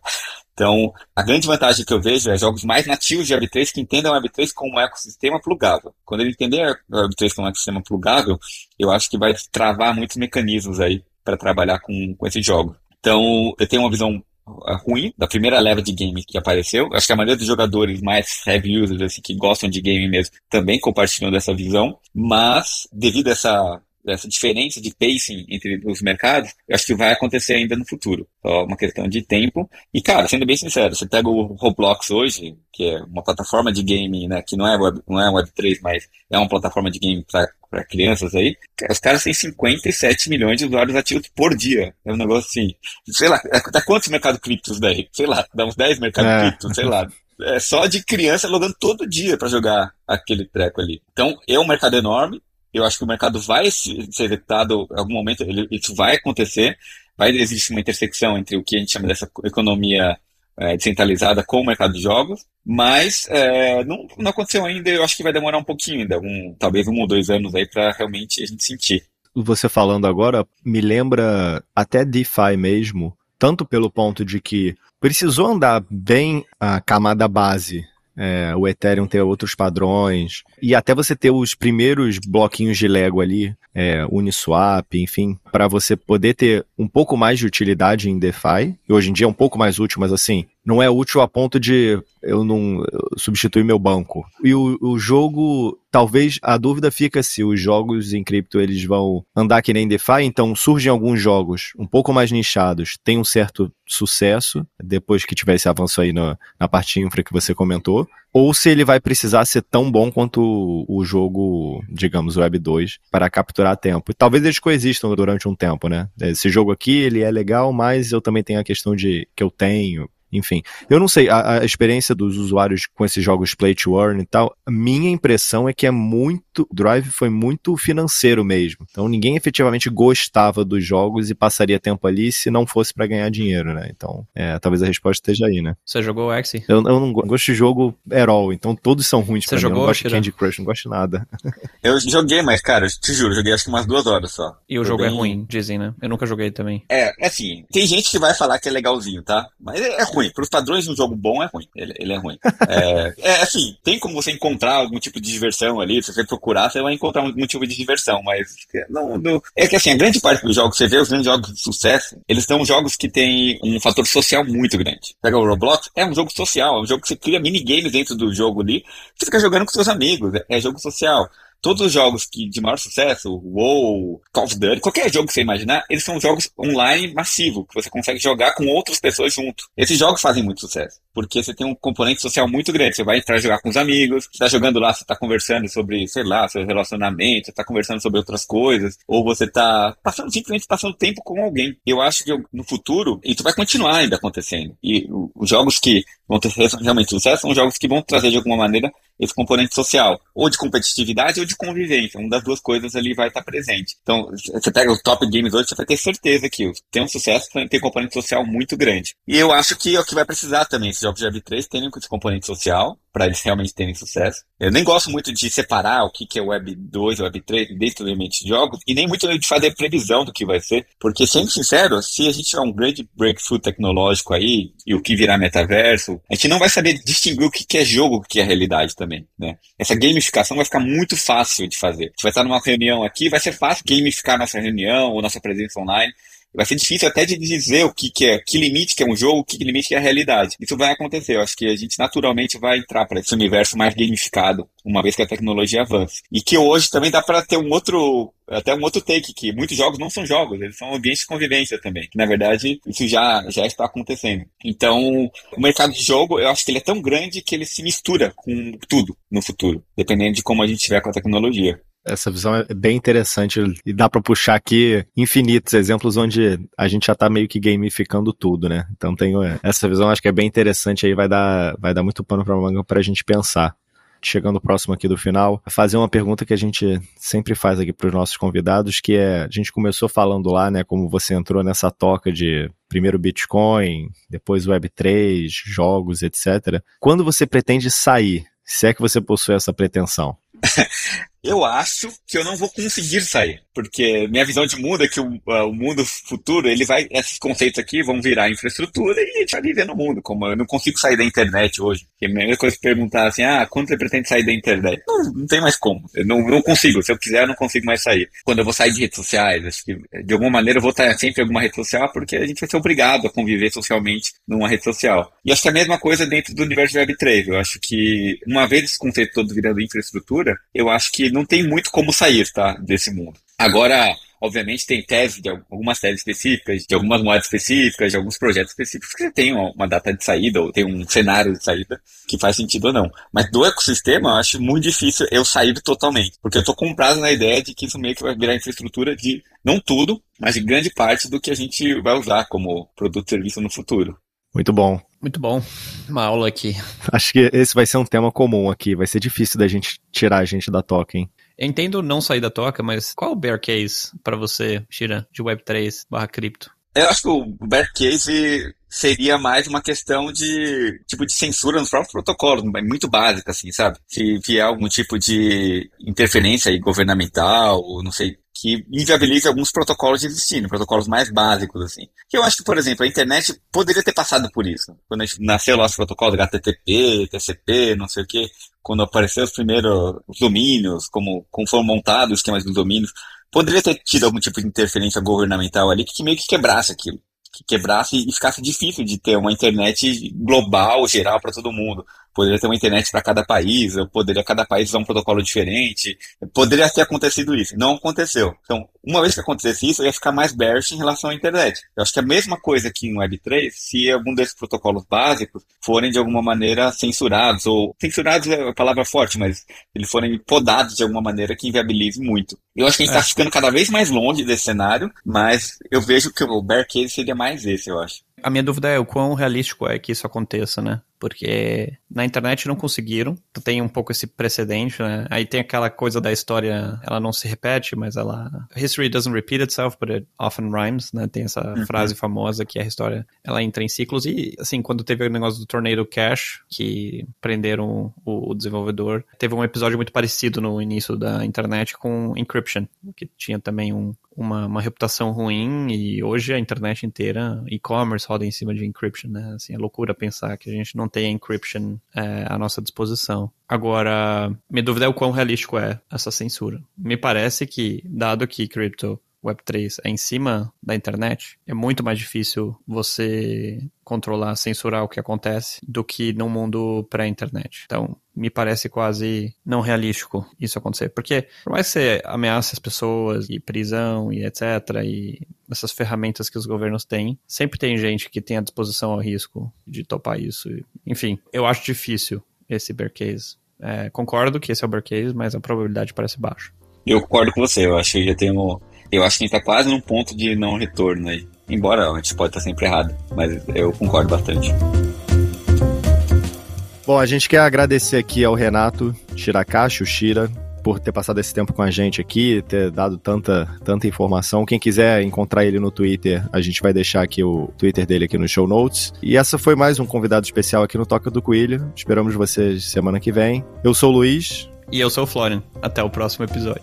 Então, a grande vantagem que eu vejo é jogos mais nativos de Web3 que entendam o Web3 como um ecossistema plugável. Quando ele entender o Web3 como um ecossistema plugável, eu acho que vai travar muitos mecanismos aí para trabalhar com, com esse jogo. Então, eu tenho uma visão ruim da primeira leva de game que apareceu. Acho que a maioria dos jogadores mais heavy users, assim, que gostam de game mesmo, também compartilham dessa visão. Mas, devido a essa essa diferença de pacing entre os mercados, eu acho que vai acontecer ainda no futuro. Só uma questão de tempo. E, cara, sendo bem sincero, você pega o Roblox hoje, que é uma plataforma de game, né, que não é Web, não é Web3, mas é uma plataforma de game para crianças aí, os caras têm 57 milhões de usuários ativos por dia. É um negócio assim, sei lá, dá quantos mercados criptos daí? Sei lá, dá uns 10 mercados é. criptos, sei lá. É só de criança logando todo dia para jogar aquele treco ali. Então, é um mercado enorme, eu acho que o mercado vai ser executado em algum momento, ele, isso vai acontecer, vai existir uma intersecção entre o que a gente chama dessa economia é, descentralizada com o mercado de jogos, mas é, não, não aconteceu ainda, eu acho que vai demorar um pouquinho ainda, um, talvez um ou dois anos aí para realmente a gente sentir. Você falando agora me lembra até DeFi mesmo, tanto pelo ponto de que precisou andar bem a camada base é, o Ethereum ter outros padrões, e até você ter os primeiros bloquinhos de Lego ali, é, Uniswap, enfim, para você poder ter um pouco mais de utilidade em DeFi, e hoje em dia é um pouco mais útil, mas assim, não é útil a ponto de eu não substituir meu banco. E o, o jogo, talvez a dúvida fica se os jogos em cripto eles vão andar que nem DeFi, então surgem alguns jogos um pouco mais nichados, tem um certo sucesso, depois que tiver esse avanço aí na, na parte infra que você comentou, ou se ele vai precisar ser tão bom quanto o jogo, digamos, Web 2, para capturar tempo. E talvez eles coexistam durante um tempo, né? Esse jogo aqui, ele é legal, mas eu também tenho a questão de que eu tenho, enfim, eu não sei, a, a, experiência dos usuários com esses jogos play to earn e tal, minha impressão é que é muito, Drive foi muito financeiro mesmo. Então ninguém efetivamente gostava dos jogos e passaria tempo ali se não fosse para ganhar dinheiro, né? Então, é, talvez a resposta esteja aí, né? Você jogou o Axie? Eu, eu não gosto de jogo Herol, então todos são ruins Você pra jogou, mim. Eu não gosto de Candy Crush, não gosto de nada. eu joguei, mas cara, te juro, joguei acho que umas duas horas só. E o jogo é bem... é ruim, dizem, né? Eu nunca joguei também. É, é assim, tem gente que vai falar que é legalzinho, tá? Mas é, é ruim ruim. Para os padrões de um jogo bom, é ruim. Ele, ele é ruim. é, é, assim, tem como você encontrar algum tipo de diversão ali. Se você procurar, você vai encontrar um motivo de diversão. Mas não, não, é que assim, a grande parte dos jogos, você vê os grandes jogos de sucesso, eles são jogos que têm um fator social muito grande. Pega o Roblox, é um jogo social, é um jogo que você cria minigames dentro do jogo ali, você fica jogando com seus amigos, é, é jogo social todos os jogos que, de maior sucesso, WoW, Call of Duty, qualquer jogo que você imaginar, eles são jogos online massivo, que você consegue jogar com outras pessoas junto. Esses jogos fazem muito sucesso, porque você tem um componente social muito grande. Você vai entrar jogar com os amigos, você tá jogando lá, você tá conversando sobre, sei lá, seu relacionamento, você tá conversando sobre outras coisas, ou você tá passando, simplesmente passando tempo com alguém. Eu acho que no futuro, isso vai continuar ainda acontecendo. E os jogos que vão ter realmente sucesso são jogos que vão trazer de alguma maneira esse componente social, ou de competitividade ou de convivência. Uma das duas coisas ali vai estar presente. Então, você pega os top games hoje, você vai ter certeza que tem um sucesso, tem um componente social muito grande. E eu acho que é o que vai precisar também, esses jogos de Web3 terem esse componente social, para eles realmente terem sucesso. Eu nem gosto muito de separar o que, que é Web 2 e Web 3 dentro do ambiente de jogos, e nem muito de fazer previsão do que vai ser, porque, sendo sincero, se a gente tiver um grande breakthrough tecnológico aí, e o que virar metaverso, a gente não vai saber distinguir o que, que é jogo, o que é realidade também, né? Essa gamificação vai ficar muito fácil de fazer. A gente vai estar numa reunião aqui, vai ser fácil gamificar nossa reunião ou nossa presença online, vai ser difícil até de dizer o que, que é, que limite que é um jogo, que limite que é a realidade. Isso vai acontecer. Eu acho que a gente naturalmente vai entrar para esse universo mais gamificado, uma vez que a tecnologia avança. E que hoje também dá para ter um outro, até um outro take, que muitos jogos não são jogos, eles são ambientes de convivência também. Que, na verdade, isso já, já está acontecendo. Então, o mercado de jogo, eu acho que ele é tão grande que ele se mistura com tudo no futuro, dependendo de como a gente estiver com a tecnologia. Essa visão é bem interessante e dá para puxar aqui infinitos exemplos onde a gente já tá meio que gamificando tudo, né? Então tenho essa visão, acho que é bem interessante aí, vai dar, vai dar muito pano para manga pra gente pensar chegando próximo aqui do final, fazer uma pergunta que a gente sempre faz aqui para os nossos convidados, que é, a gente começou falando lá, né, como você entrou nessa toca de primeiro Bitcoin, depois Web3, jogos, etc. Quando você pretende sair, se é que você possui essa pretensão? eu acho que eu não vou conseguir sair. Porque minha visão de mundo é que o, uh, o, mundo futuro, ele vai, esses conceitos aqui vão virar infraestrutura e a gente vai viver no mundo. Como eu não consigo sair da internet hoje. Que a primeira coisa que perguntar assim, ah, quando você pretende sair da internet? Não, não tem mais como. Eu não, não consigo. Se eu quiser, eu não consigo mais sair. Quando eu vou sair de redes sociais, acho que de alguma maneira eu vou estar sempre em alguma rede social porque a gente vai ser obrigado a conviver socialmente numa rede social. E acho que é a mesma coisa dentro do universo Web3. Eu acho que, uma vez esse conceito todo virando infraestrutura, eu acho que não tem muito como sair, tá, desse mundo. Agora, obviamente, tem tese de algumas teses específicas, de algumas moedas específicas, de alguns projetos específicos que tem uma data de saída ou tem um cenário de saída que faz sentido ou não. Mas do ecossistema, eu acho muito difícil eu sair totalmente, porque eu tô comprado na ideia de que isso meio que vai virar infraestrutura de, não tudo, mas de grande parte do que a gente vai usar como produto e serviço no futuro. Muito bom. Muito bom. Uma aula aqui. Acho que esse vai ser um tema comum aqui. Vai ser difícil da gente tirar a gente da toca, hein? Eu entendo não sair da toca, mas qual o bear case para você, Shira, de Web3 barra cripto? Eu acho que o bear case seria mais uma questão de tipo de censura nos próprios protocolos, muito básica, assim, sabe? Se vier algum tipo de interferência governamental, não sei, que inviabilize alguns protocolos de destino, protocolos mais básicos, assim. Que eu acho que, por exemplo, a internet poderia ter passado por isso. Quando a gente nasceu lá os protocolos HTTP, TCP, não sei o quê, quando apareceram os primeiros domínios, como, como foram montados os esquemas dos domínios, poderia ter tido algum tipo de interferência governamental ali que meio que quebrasse aquilo. Que quebrasse e ficasse difícil de ter uma internet global, geral, para todo mundo poderia ter uma internet para cada país, ou poderia cada país usar um protocolo diferente. Poderia ter acontecido isso. Não aconteceu. Então, uma vez que acontecesse isso, eu ia ficar mais bearish em relação à internet. Eu acho que é a mesma coisa aqui no Web3, se algum desses protocolos básicos forem de alguma maneira censurados, ou censurados é a palavra forte, mas eles forem podados de alguma maneira que inviabilize muito. Eu acho que a gente está é. ficando cada vez mais longe desse cenário, mas eu vejo que o bear case seria mais esse, eu acho. A minha dúvida é o quão realístico é que isso aconteça, né? Porque na internet não conseguiram, tem um pouco esse precedente, né? Aí tem aquela coisa da história, ela não se repete, mas ela. History doesn't repeat itself, but it often rhymes, né? Tem essa uhum. frase famosa que a história ela entra em ciclos. E, assim, quando teve o negócio do Tornado Cash, que prenderam o, o desenvolvedor, teve um episódio muito parecido no início da internet com Encryption, que tinha também um, uma, uma reputação ruim e hoje a internet inteira, e-commerce roda em cima de encryption, né? Assim, é loucura pensar que a gente não tem encryption é, à nossa disposição. Agora, minha dúvida é o quão realístico é essa censura. Me parece que, dado que crypto Web3 é em cima da internet, é muito mais difícil você controlar, censurar o que acontece do que no mundo pré-internet. Então, me parece quase não realístico isso acontecer. Porque, por mais que você ameace as pessoas e prisão e etc., e essas ferramentas que os governos têm, sempre tem gente que tem a disposição ao risco de topar isso. Enfim, eu acho difícil esse bear case. É, concordo que esse é o bear case, mas a probabilidade parece baixa. Eu concordo com você, eu acho que já tem eu acho que a gente tá quase num ponto de não retorno aí. Embora a gente pode estar sempre errado, mas eu concordo bastante. Bom, a gente quer agradecer aqui ao Renato Shirakashi, o Shira, por ter passado esse tempo com a gente aqui, ter dado tanta, tanta informação. Quem quiser encontrar ele no Twitter, a gente vai deixar aqui o Twitter dele aqui no show notes. E essa foi mais um convidado especial aqui no Toca do Coelho. Esperamos vocês semana que vem. Eu sou o Luiz. E eu sou o Florian. Até o próximo episódio.